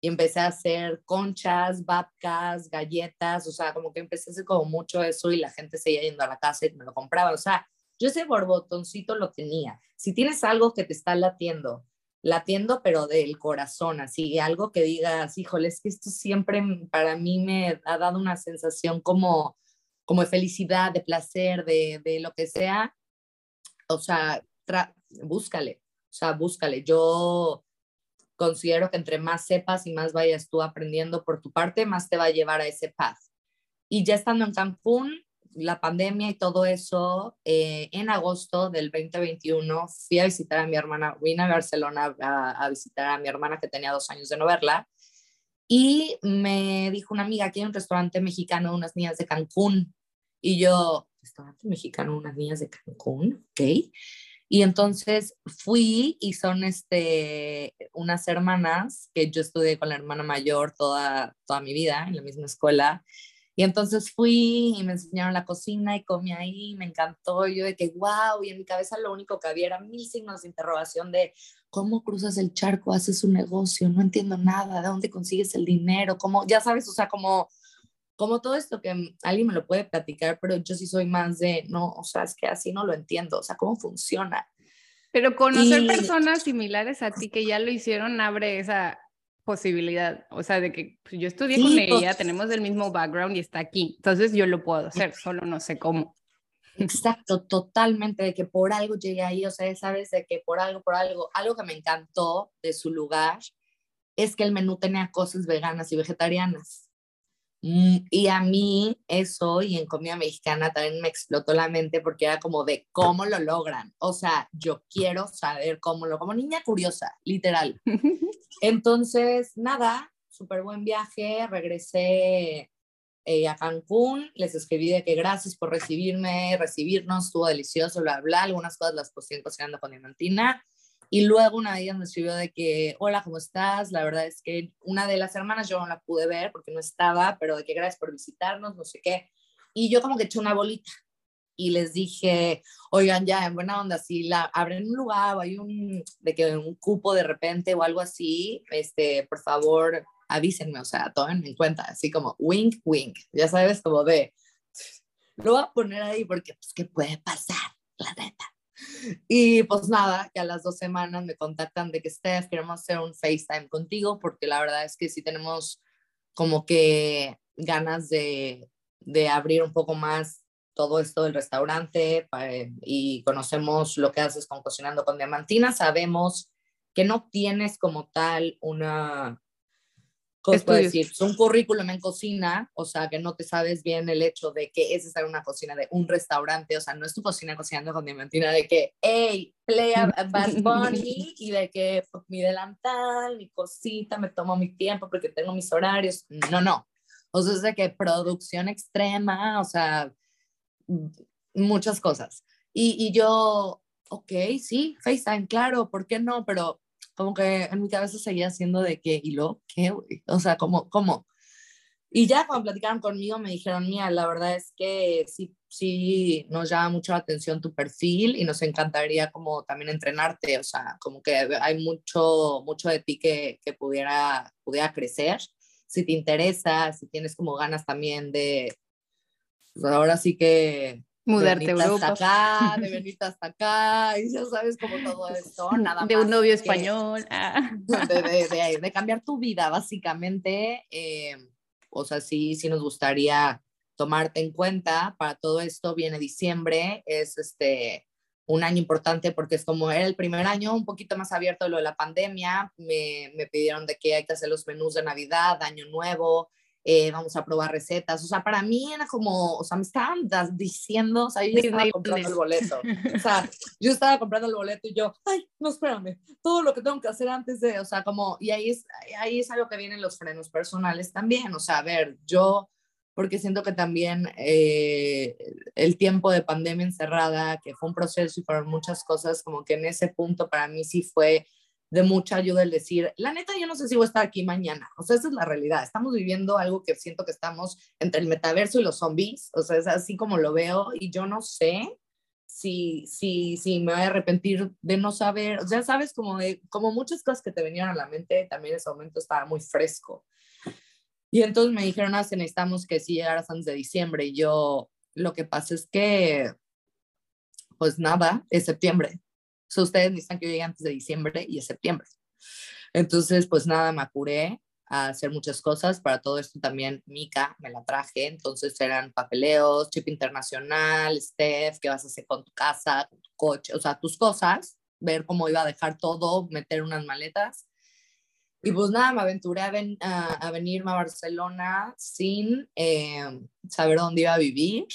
y empecé a hacer conchas, babkas, galletas, o sea, como que empecé a hacer como mucho eso y la gente seguía yendo a la casa y me lo compraba, o sea, yo ese borbotoncito lo tenía. Si tienes algo que te está latiendo, latiendo, pero del corazón, así, algo que digas, híjole, es que esto siempre para mí me ha dado una sensación como, como de felicidad, de placer, de, de lo que sea, o sea, búscale, o sea, búscale. Yo considero que entre más sepas y más vayas tú aprendiendo por tu parte, más te va a llevar a ese path. Y ya estando en Cancún, la pandemia y todo eso, eh, en agosto del 2021 fui a visitar a mi hermana, vine a Barcelona a, visitar a mi hermana que tenía dos años de no verla, y me dijo una amiga que hay un restaurante mexicano, unas niñas de Cancún, y yo, restaurante mexicano, unas niñas de Cancún, ok. Y entonces fui y son este, unas hermanas que yo estudié con la hermana mayor toda, toda mi vida en la misma escuela. Y entonces fui y me enseñaron la cocina y comí ahí, me encantó. Y yo de que, wow, y en mi cabeza lo único que había era mil signos de interrogación de cómo cruzas el charco, haces un negocio, no entiendo nada, de dónde consigues el dinero, cómo, ya sabes, o sea, como como todo esto que alguien me lo puede platicar, pero yo sí soy más de, no, o sea, es que así no lo entiendo, o sea, cómo funciona. Pero conocer personas similares a ti que ya lo hicieron abre esa posibilidad, o sea, de que pues, yo estudié con ella, pues tenemos el mismo background y está aquí, entonces yo lo puedo hacer, solo no sé cómo. Exacto, totalmente, de que por algo llegué ahí, o sea, sabes, de que por algo, por algo, algo que me encantó de su lugar es que el menú tenía cosas veganas y vegetarianas. Mm, y a mí eso y en comida mexicana también me explotó la mente porque era como de cómo lo logran. O sea, yo quiero saber cómo lo, como niña curiosa, literal. <laughs> Entonces, nada, súper buen viaje, regresé eh, a Cancún, les escribí de que gracias por recibirme, recibirnos, estuvo delicioso, bla, bla, algunas cosas las puse cocinando con Diamantina y luego una de ellas me escribió de que, hola, ¿cómo estás? La verdad es que una de las hermanas yo no la pude ver porque no estaba, pero de que gracias por visitarnos, no sé qué. Y yo como que eché una bolita y les dije, oigan, ya, en buena onda, si la abren un lugar o hay un, de que un cupo de repente o algo así, este, por favor, avísenme, o sea, tomen en cuenta, así como wink, wink, ya sabes, como de, lo voy a poner ahí porque, pues, ¿qué puede pasar? La neta. Y pues nada, que a las dos semanas me contactan de que Steph, queremos hacer un FaceTime contigo porque la verdad es que sí tenemos como que ganas de, de abrir un poco más todo esto del restaurante y conocemos lo que haces con Cocinando con Diamantina. Sabemos que no tienes como tal una, ¿Cómo puedo decir? un currículum en cocina, o sea, que no te sabes bien el hecho de que es estar en una cocina de un restaurante, o sea, no es tu cocina cocinando con diamantina de que, hey, play a, <laughs> Bad Bunny y de que pues, mi delantal, mi cosita, me tomo mi tiempo porque tengo mis horarios. No, no. O sea, es de que producción extrema, o sea, muchas cosas. Y, y yo, ok, sí, FaceTime, claro, ¿por qué no? Pero como que en mi cabeza seguía siendo de que, ¿y lo qué, O sea, ¿cómo, cómo? Y ya cuando platicaron conmigo me dijeron, mira, la verdad es que sí, sí nos llama mucho la atención tu perfil y nos encantaría como también entrenarte, o sea, como que hay mucho, mucho de ti que, que pudiera, pudiera crecer. Si te interesa, si tienes como ganas también de, pues ahora sí que Mudarte a Europa. Hasta acá, <laughs> de venirte hasta acá, y ya sabes como todo esto, nada De un novio español. <laughs> Ah. De, de, de, cambiar tu vida, básicamente. Eh, o sea, sí, sí nos gustaría tomarte en cuenta. Para todo esto viene diciembre, es este un año importante porque es como era el primer año un poquito más abierto de lo de la pandemia, me, me pidieron de que hay que hacer los menús de Navidad, Año Nuevo, eh, vamos a probar recetas. O sea, para mí era como, o sea, me estaban diciendo, o sea, yo estaba comprando el boleto. <laughs> O sea, yo estaba comprando el boleto y yo, ay, no, espérame, todo lo que tengo que hacer antes de, o sea, como, y ahí es, ahí es algo que vienen los frenos personales también. O sea, a ver, yo, porque siento que también eh, el tiempo de pandemia encerrada, que fue un proceso y fueron muchas cosas, como que en ese punto para mí sí fue de mucha ayuda el decir, la neta, yo no sé si voy a estar aquí mañana. O sea, esa es la realidad. Estamos viviendo algo que siento que estamos entre el metaverso y los zombies. O sea, es así como lo veo y yo no sé si, si, si me voy a arrepentir de no saber. O sea, sabes, como, de, como muchas cosas que te venían a la mente, también ese momento estaba muy fresco. Y entonces me dijeron, ah, necesitamos que si llegaras antes de diciembre. Y yo, lo que pasa es que, pues nada, es septiembre sea, ustedes necesitan que yo llegue antes de diciembre y es septiembre. Entonces, pues nada, me apuré a hacer muchas cosas. Para todo esto también Mica me la traje. Entonces eran papeleos, chip internacional, Steph, qué vas a hacer con tu casa, con tu coche, o sea, tus cosas, ver cómo iba a dejar todo, meter unas maletas. Y pues nada, me aventuré a, ven, a, venirme a Barcelona sin eh, saber dónde iba a vivir.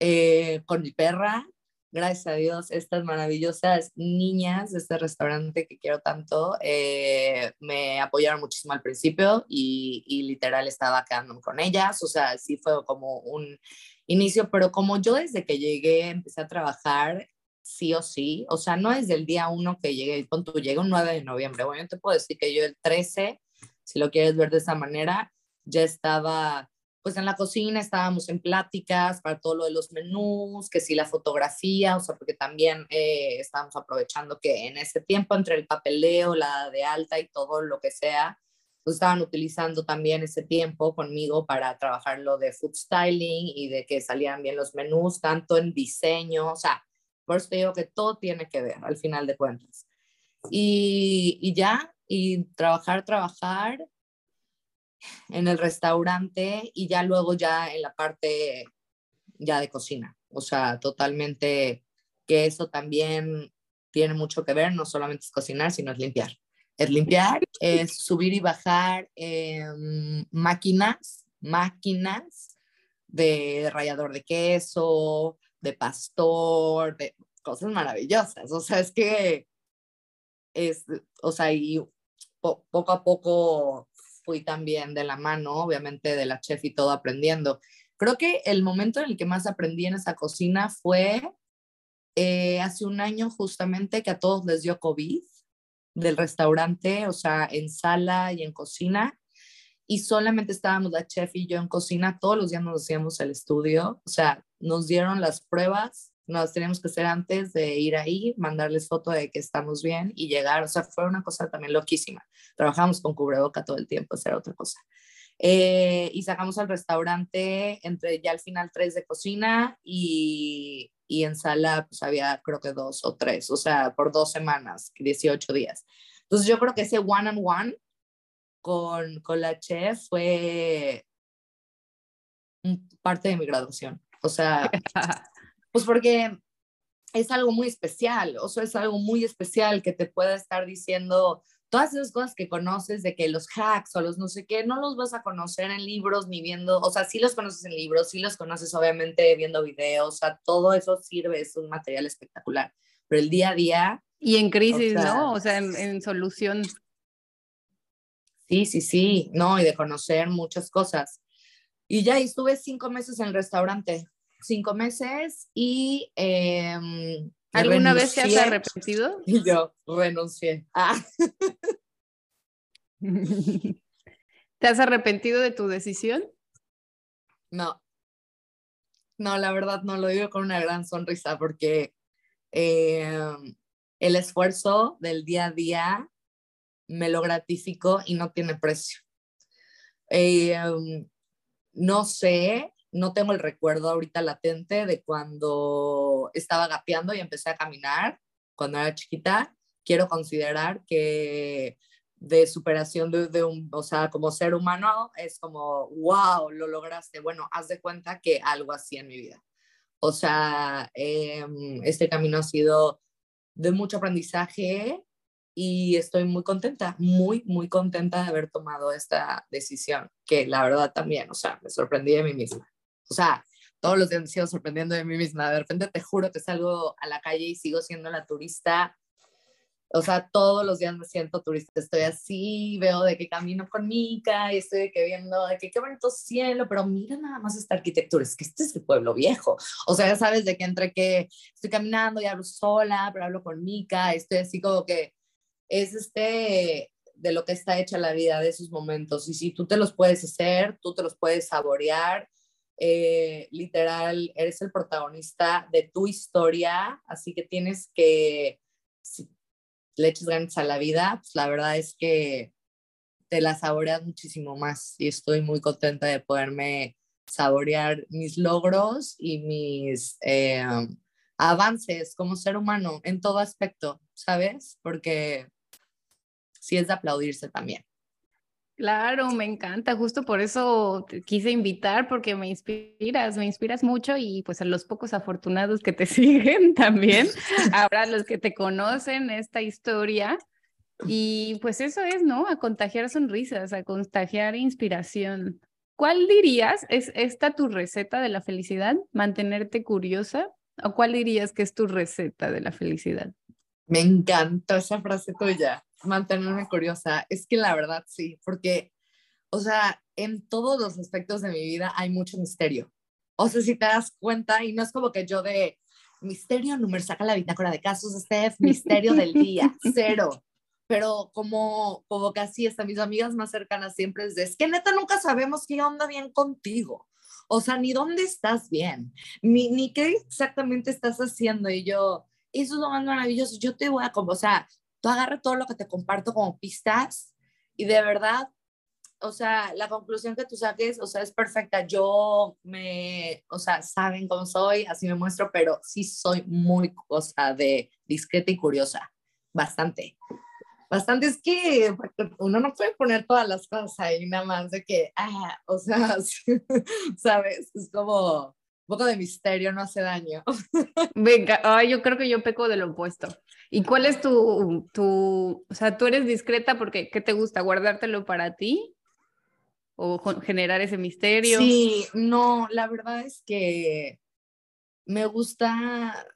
eh, con mi perra, gracias a Dios, estas maravillosas niñas de este restaurante que quiero tanto eh, me apoyaron muchísimo al principio y, literal estaba quedándome con ellas, o sea, sí fue como un inicio, pero como yo desde que llegué empecé a trabajar sí o sí, o sea, no desde el día uno que llegué, con tu llegué un 9 de noviembre, bueno, yo te puedo decir que yo el 13, si lo quieres ver de esa manera, ya estaba pues en la cocina estábamos en pláticas para todo lo de los menús, que sí la fotografía, o sea, porque también eh, estábamos aprovechando que en ese tiempo entre el papeleo, la de alta y todo lo que sea, pues estaban utilizando también ese tiempo conmigo para trabajar lo de food styling y de que salían bien los menús, tanto en diseño, o sea, por eso te digo que todo tiene que ver al final de cuentas. Y, y ya, y trabajar, trabajar, en el restaurante y ya luego ya en la parte ya de cocina. O sea, totalmente que eso también tiene mucho que ver, no solamente es cocinar, sino es limpiar. Es limpiar, <laughs> es subir y bajar máquinas, máquinas de rallador de queso, de pastor, de cosas maravillosas. O sea, es que es, o sea, y poco a poco fui también de la mano, obviamente, de la chef y todo aprendiendo. Creo que el momento en el que más aprendí en esa cocina fue eh, hace un año justamente que a todos les dio COVID del restaurante, o sea, en sala y en cocina. Y solamente estábamos la chef y yo en cocina, todos los días nos hacíamos el estudio, o sea, nos dieron las pruebas nos teníamos que hacer antes de ir ahí, mandarles foto de que estamos bien y llegar. O sea, fue una cosa también loquísima. Trabajamos con cubreboca todo el tiempo, esa era otra cosa. Eh, y sacamos al restaurante entre ya al final tres de cocina y, y en sala pues había creo que dos o tres, o sea, por dos semanas, 18 días. Entonces yo creo que ese one on one con, con la chef fue parte de mi graduación. O sea, <laughs> Pues porque es algo muy especial, o sea, es algo muy especial que te pueda estar diciendo todas esas cosas que conoces de que los hacks o los no sé qué, no los vas a conocer en libros ni viendo, o sea, sí los conoces en libros, sí los conoces obviamente viendo videos, o sea, todo eso sirve, es un material espectacular, pero el día a día... Y en crisis, ¿no? O sea, en, en solución. Sí, sí, sí, no, y de conocer muchas cosas. Y ya estuve cinco meses en el restaurante, cinco meses y... Em, ¿Alguna vez te has arrepentido? <laughs> Y yo renuncié. Ah. <laughs> ¿Te has arrepentido de tu decisión? No. No, la verdad no lo digo con una gran sonrisa porque em, el esfuerzo del día a día me lo gratifico y no tiene precio. Em, no sé no tengo el recuerdo ahorita latente de cuando estaba gateando y empecé a caminar cuando era chiquita. Quiero considerar que de superación de, un, o sea, como ser humano es como, wow, lo lograste. Bueno, haz de cuenta que algo así en mi vida. O sea, em, este camino ha sido de mucho aprendizaje y estoy muy contenta, muy, muy contenta de haber tomado esta decisión, que la verdad también, o sea, me sorprendí de mí misma. O sea, todos los días me sigo sorprendiendo de mí misma. De repente te juro que salgo a la calle y sigo siendo la turista. O sea, todos los días me siento turista. Estoy así, veo de qué camino con Mica y estoy de que viendo de que qué bonito cielo, pero mira nada más esta arquitectura. Es que este es el pueblo viejo. O sea, ya sabes de que entre que estoy caminando y hablo sola, pero hablo con Mica. Estoy así como que es este de lo que está hecha la vida de esos momentos. Y si tú te los puedes hacer, tú te los puedes saborear eh, literal, eres el protagonista de tu historia, así que tienes que, si le ganas a la vida, pues la verdad es que te la saboreas muchísimo más y estoy muy contenta de poderme saborear mis logros y mis eh, avances como ser humano en todo aspecto, ¿sabes? Porque sí es de aplaudirse también. Claro, me encanta, justo por eso quise invitar, porque me inspiras, me inspiras mucho y pues a los pocos afortunados que te <laughs> siguen también, habrá los que te conocen esta historia y pues eso es, ¿no? A contagiar sonrisas, a contagiar inspiración. ¿cuál dirías es esta tu receta de la felicidad? ¿Mantenerte curiosa? ¿O cuál dirías que es tu receta de la felicidad? Me encantó esa frase tuya, mantenerme curiosa. Es que la verdad sí, porque, o sea, en todos los aspectos de mi vida hay mucho misterio. O sea, si te das cuenta, y no es como que yo de misterio número, saca la bitácora de casos, Steph, misterio del día, <laughs> cero. Pero como, como así, hasta mis amigas más cercanas siempre es de, es que neta nunca sabemos qué onda bien contigo. O sea, ni dónde estás bien, ni, ni qué exactamente estás haciendo. Y yo, eso es lo más maravilloso. Yo te voy a, como, o sea, tú agarra todo lo que te comparto como pistas y de verdad, o sea, la conclusión que tú saques, o sea, es perfecta. Yo me, o sea, saben cómo soy, así me muestro, pero sí soy muy, cosa de discreta y curiosa, bastante. Bastante es que uno no puede poner todas las cosas ahí nada más de que, ah, o sea, <laughs> ¿sabes? Es como, poco de misterio no hace daño. <laughs> Venga, ay, yo creo que yo peco de lo opuesto. ¿Y cuál es tu, tu, o sea, tú eres discreta porque, ¿qué te gusta? ¿Guardártelo para ti? ¿O generar ese misterio? Sí, no, la verdad es que me gusta,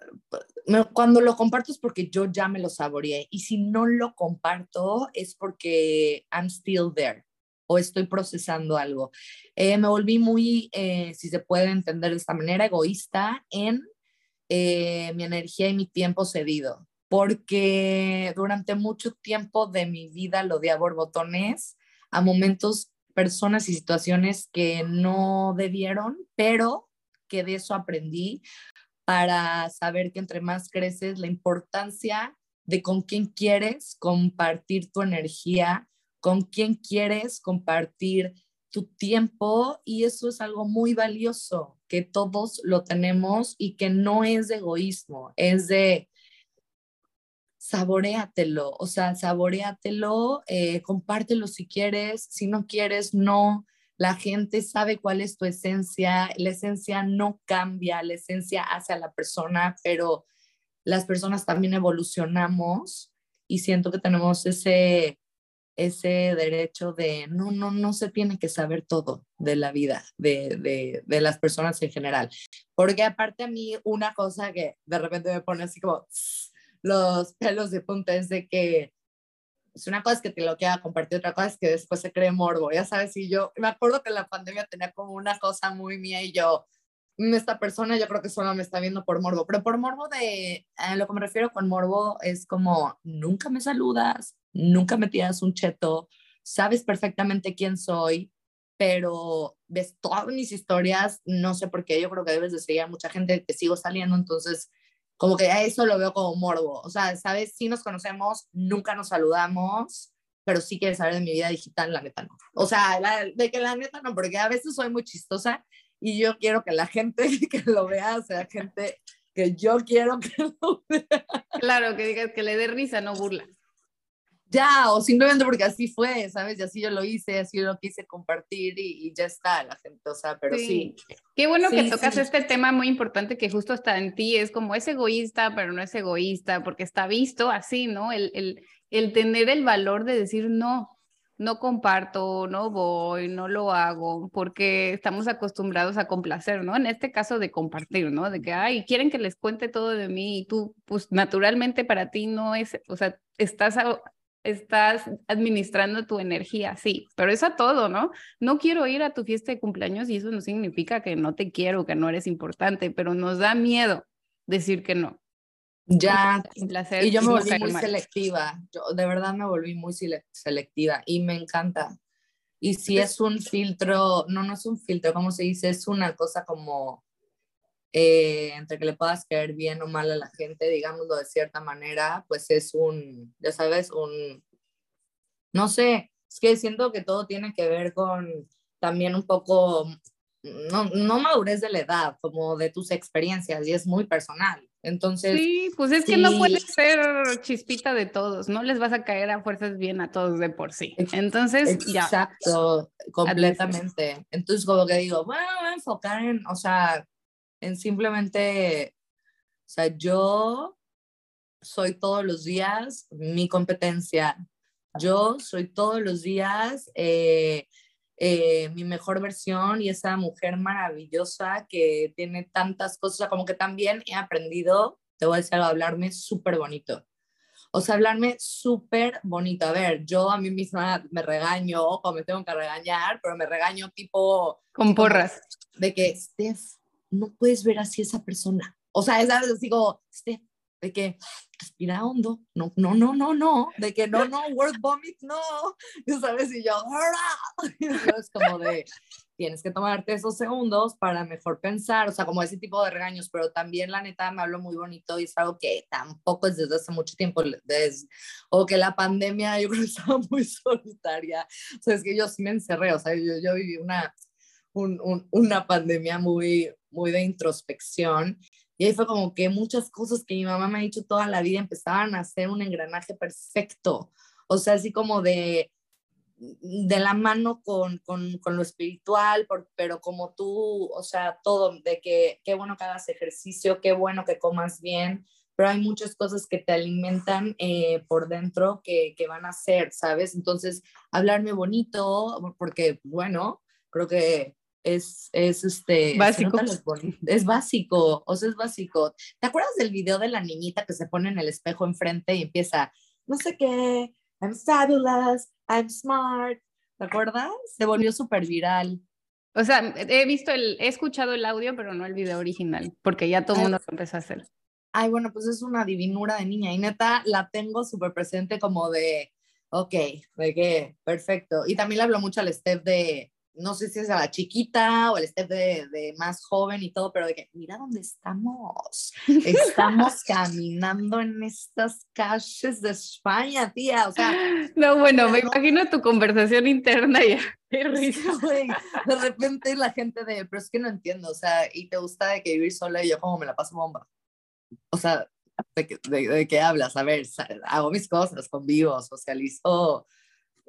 cuando lo comparto es porque yo ya me lo saboreé y si no lo comparto es porque I'm still there o estoy procesando algo. Eh, me volví muy, eh, si se puede entender de esta manera, egoísta en eh, mi energía y mi tiempo cedido, porque durante mucho tiempo de mi vida lo di a borbotones, a momentos, personas y situaciones que no debieron, pero que de eso aprendí para saber que entre más creces, la importancia de con quién quieres compartir tu energía, con quién quieres compartir tu tiempo y eso es algo muy valioso que todos lo tenemos y que no es de egoísmo, es de saboreatelo, o sea, saboreatelo, eh, compártelo si quieres, si no quieres, no. La gente sabe cuál es tu esencia, la esencia no cambia, la esencia hace a la persona, pero las personas también evolucionamos y siento que tenemos ese, ese derecho de no, no, no se tiene que saber todo de la vida de, de, de, las personas en general. Porque aparte a mí una cosa que de repente me pone así como los pelos de punta es de que es una cosa que te lo quiera compartir, otra cosa es que después se cree morbo, ya sabes, y yo me acuerdo que la pandemia tenía como una cosa muy mía y yo, mm, esta persona yo creo que solo me está viendo por morbo, pero por morbo de, a lo que me refiero con morbo es como, nunca me saludas, nunca me tiras un cheto, sabes perfectamente quién soy, pero ves todas mis historias, no sé por qué, yo creo que debes de seguir a mucha gente que sigo saliendo, entonces como que a eso lo veo como morbo, o sea, sabes, sí nos conocemos, nunca nos saludamos, pero sí quieres saber de mi vida digital, la neta no. O sea, de que la neta no, porque a veces soy muy chistosa y yo quiero que la gente <laughs> que lo vea sea gente que yo quiero que lo vea. Claro, que digas que le dé risa, no burla ya, o simplemente porque así fue, ¿sabes? Y así yo lo hice, así yo lo quise compartir y, ya está la gente, o sea, pero sí. Qué bueno que tocas este tema muy importante que justo está en ti, es como es egoísta, pero no es egoísta, porque está visto así, ¿no? El, el, el tener el valor de decir no. No comparto, no voy, no lo hago, porque estamos acostumbrados a complacer, ¿no? En este caso de compartir, ¿no? De que, ay, quieren que les cuente todo de mí y tú, pues naturalmente para ti no es, o sea, estás estás administrando tu energía, sí, pero eso a todo, ¿no? No quiero ir a tu fiesta de cumpleaños y eso no significa que no te quiero, que no eres importante, pero nos da miedo decir que no. Ya, y yo me volví muy selectiva, yo de verdad me volví muy selectiva y me encanta. Y si es un filtro, no, no es un filtro, ¿cómo se dice? Es una cosa como eh, entre que le puedas caer bien o mal a la gente, digámoslo de cierta manera, pues es un, ya sabes, un, no sé, es que siento que todo tiene que ver con también un poco, no, no madurez de la edad, como de tus experiencias y es muy personal. Entonces. Sí, pues es que no puedes ser chispita de todos, no les vas a caer a fuerzas bien a todos de por sí. Entonces, ya. Exacto, completamente. Entonces, como que digo, bueno, voy a enfocar en, o sea, en simplemente, o sea, yo soy todos los días mi competencia. Yo soy todos los días eh, eh, mi mejor versión y esa mujer maravillosa que tiene tantas cosas, como que también he aprendido, te voy a decir algo, hablarme súper bonito. O sea, hablarme súper bonito. A ver, yo a mí misma me regaño o me tengo que regañar, pero me regaño tipo... Con porras. De que, Steph, no puedes ver así a esa persona. O sea, es digo, de que respira hondo, no, no, no, no, no, de que no, no, word vomit, no, <laughs> ¿sabes? Y yo, <laughs> es como de, tienes que tomarte esos segundos para mejor pensar, o sea, como ese tipo de regaños, pero también la neta me hablo muy bonito y es algo que tampoco es desde hace mucho tiempo, desde, o que la pandemia yo creo que <laughs> estaba muy solitaria, o sea, es que yo sí me encerré, o sea, yo, yo viví una, un, un, una pandemia muy, muy de introspección y ahí fue como que muchas cosas que mi mamá me ha dicho toda la vida empezaban a ser un engranaje perfecto. O sea, así como de, de la mano con, con, con lo espiritual, por, pero como tú, o sea, todo, de que qué bueno que hagas ejercicio, qué bueno que comas bien, pero hay muchas cosas que te alimentan eh, por dentro que, que, van a ser, ¿sabes? Entonces, hablarme bonito, porque, bueno, creo que es, es este, básico. Es básico, o sea, es básico. ¿Te acuerdas del video de la niñita que se pone en el espejo enfrente y empieza, no sé qué, I'm fabulous, I'm smart? ¿Te acuerdas? Se volvió súper viral. O sea, he visto el, he escuchado el audio, pero no el video original, porque ya todo el mundo lo empezó a hacer. Ay, bueno, pues es una divinura de niña y neta la tengo súper presente como de, ok, de qué, perfecto. Y también le hablo mucho al Steph de, no sé si es a la chiquita o el step de, de, más joven y todo, pero de que, mira dónde estamos. Estamos <laughs> caminando en estas calles de España, tía. O sea. No, bueno, me imagino tu conversación interna ya. <laughs> Qué risa. de repente la gente de, pero es que no entiendo, o sea, y te gusta de que vivir sola y yo como me la paso bomba. O sea, ¿de, de, de qué hablas? A ver, hago mis cosas, convivo, socializo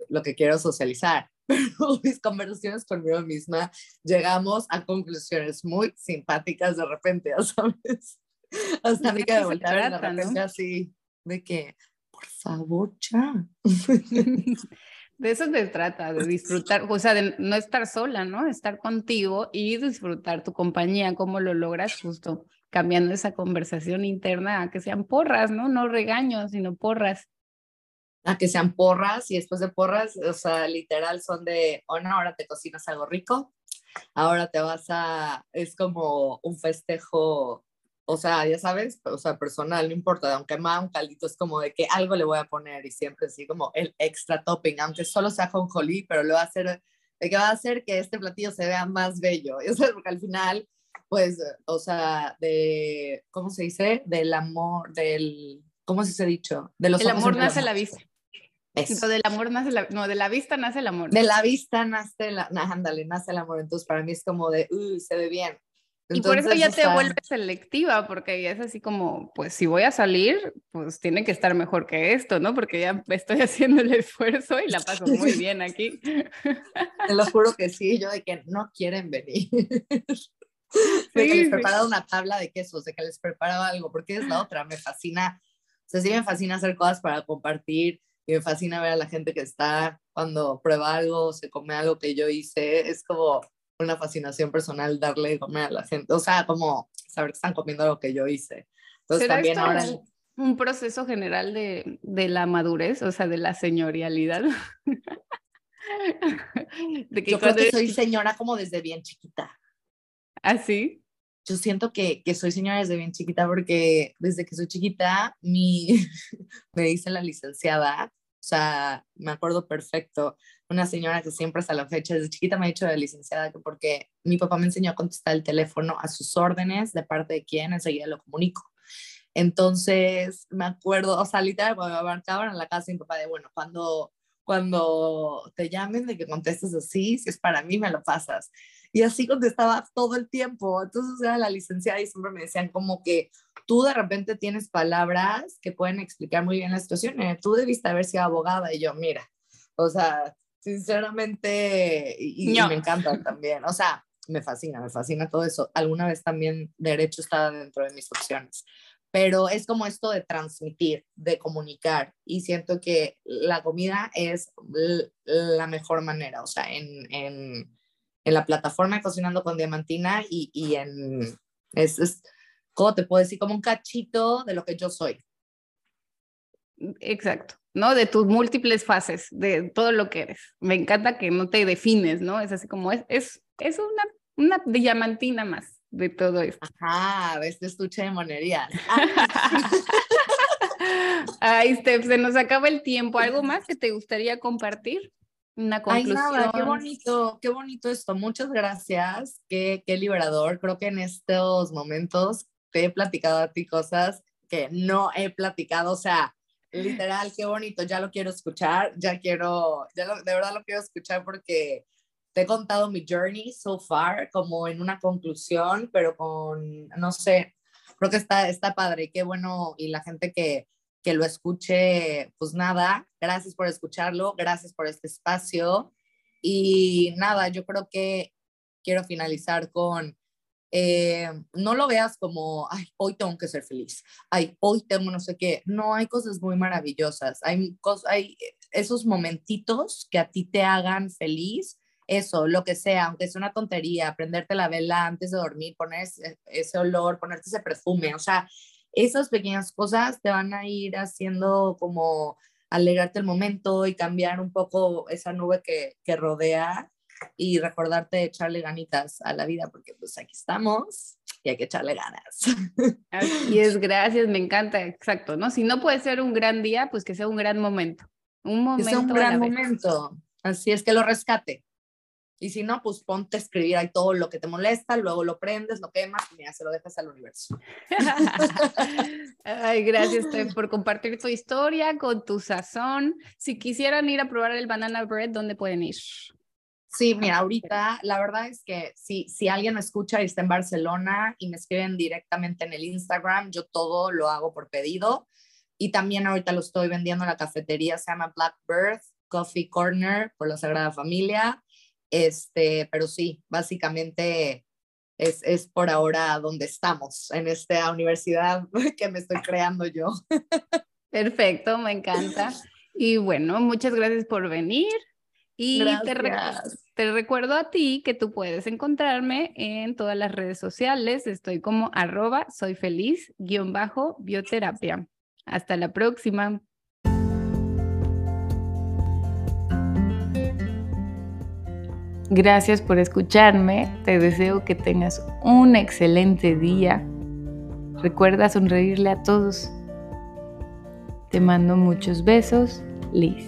lo que quiero socializar pero <laughs> mis conversaciones conmigo misma llegamos a conclusiones muy simpáticas de repente, ¿sabes? <laughs> Hasta mí que me voltearon de repente así, de que, por favor, ya. <laughs> De eso se trata, de disfrutar, o sea, de no estar sola, ¿no? Estar contigo y disfrutar tu compañía, cómo lo logras justo cambiando esa conversación interna a que sean porras, ¿no? No regaños, sino porras a que sean porras y después de porras, o sea, literal son de, oh no, ahora te cocinas algo rico, ahora te vas a, es como un festejo, o sea, ya sabes, o sea, personal, no importa, aunque más un caldito es como de que algo le voy a poner y siempre así como el extra topping, aunque solo sea con jolí, pero lo va a hacer, de que va a hacer que este platillo se vea más bello, <laughs> y eso porque al final, pues, o sea, de, ¿cómo se dice? Del amor, del, ¿cómo se ha dicho? De los el amor nace la vista. Eso. del amor nace la, no, de la vista nace el amor. De la vista nace la, ándale, nace el amor. Entonces para mí es como de, uy, se ve bien. y por eso ya te vuelves selectiva, porque ya es así como, pues si voy a salir, pues tiene que estar mejor que esto, ¿no? Porque ya estoy <laughs> haciendo el esfuerzo y la paso muy <laughs> bien aquí. Te lo juro que sí, yo de que no quieren venir. <laughs> De que les preparaba una tabla de quesos, de que les preparaba algo, porque es la otra, me fascina, o sea, sí me fascina hacer cosas para compartir, y me fascina ver a la gente que está cuando prueba algo, se come algo que yo hice, es como una fascinación personal darle de comer a la gente, o sea, como saber que están comiendo algo que yo hice. Entonces también ahora... Un proceso general de, de la madurez, o sea, de la señorialidad. <laughs> de que yo creo que soy señora como desde bien chiquita. ¿Ah, sí? yo siento que, que, soy señora desde bien chiquita porque desde que soy chiquita mi, <laughs> me dice la licenciada, sea, me acuerdo perfecto, una señora que siempre hasta la fecha, desde chiquita me ha dicho de licenciada que porque mi papá me enseñó a contestar el teléfono a sus órdenes, de parte de quién, enseguida lo comunico. Entonces, me acuerdo, o sea, literal, cuando me abarcaban a la casa mi papá de, bueno, cuando, cuando te llamen de que contestes así, si es para mí, me lo pasas. Y así contestaba todo el tiempo. Entonces era la licenciada y siempre me decían como que tú de repente tienes palabras que pueden explicar muy bien la situación. Eh, tú debiste haber sido abogada y yo, mira, o sea, sinceramente, y, me encanta también. O sea, me fascina, me fascina todo eso. Alguna vez también derecho estaba dentro de mis opciones pero es como esto de transmitir, de comunicar y siento que la comida es la mejor manera, o sea, en, en, en la plataforma Cocinando con Diamantina y, y en, es, es, ¿cómo te puedo decir? Como un cachito de lo que yo soy. Exacto, ¿no? De tus múltiples fases, de todo lo que eres. Me encanta que no te defines, ¿no? Es así como es, es, es una, una diamantina más de todo esto. Ajá, este estuche de monerías. <laughs> Ay, Steph, se nos acaba el tiempo. ¿Algo más que te gustaría compartir? Una conclusión. Ay, nada, qué bonito, qué bonito esto. Muchas gracias. Qué, qué liberador. Creo que en estos momentos te he platicado a ti cosas que no he platicado. O sea, literal, qué bonito. Ya lo quiero escuchar. Ya quiero, ya de verdad lo quiero escuchar porque te he contado mi journey so far como en una conclusión, pero con, no sé, creo que está, está padre, qué bueno, y la gente que, que lo escuche, pues nada, gracias por escucharlo, gracias por este espacio, y nada, yo creo que quiero finalizar con, eh, no lo veas como, ay, hoy tengo que ser feliz, ay, hoy tengo no sé qué, no, hay cosas muy maravillosas, hay, hay esos momentitos que a ti te hagan feliz eso, lo que sea, aunque sea una tontería, prenderte la vela antes de dormir, poner ese, olor, ponerte ese perfume, o sea, esas pequeñas cosas te van a ir haciendo como alegrarte el momento y cambiar un poco esa nube que, que rodea y recordarte de echarle ganitas a la vida, porque pues aquí estamos y hay que echarle ganas. <laughs> Así es, gracias, me encanta, exacto, ¿no? Si no puede ser un gran día, pues que sea un gran momento. Un momento. Que sea un gran momento. Así es que lo rescate. Y si no, pues ponte a escribir ahí todo lo que te molesta, luego lo prendes, lo quemas y ya se lo dejas al universo. <laughs> Ay, gracias por compartir tu historia con tu sazón. Si quisieran ir a probar el banana bread, ¿dónde pueden ir? Sí, mira, ahorita la verdad es que si, si alguien me escucha y está en Barcelona y me escriben directamente en el Instagram, yo todo lo hago por pedido. Y también ahorita lo estoy vendiendo en la cafetería, se llama Blackbird Coffee Corner por la Sagrada Familia este, pero sí, básicamente es, es por ahora donde estamos, en esta universidad <laughs> que me estoy creando yo. <laughs> Perfecto, me encanta. Y bueno, muchas gracias por venir. Y te, te, recuerdo a ti que tú puedes encontrarme en todas las redes sociales. Estoy como arroba soy feliz guion bajo bioterapia. Hasta la próxima. Gracias por escucharme. Te deseo que tengas un excelente día. Recuerda sonreírle a todos. Te mando muchos besos, Liz.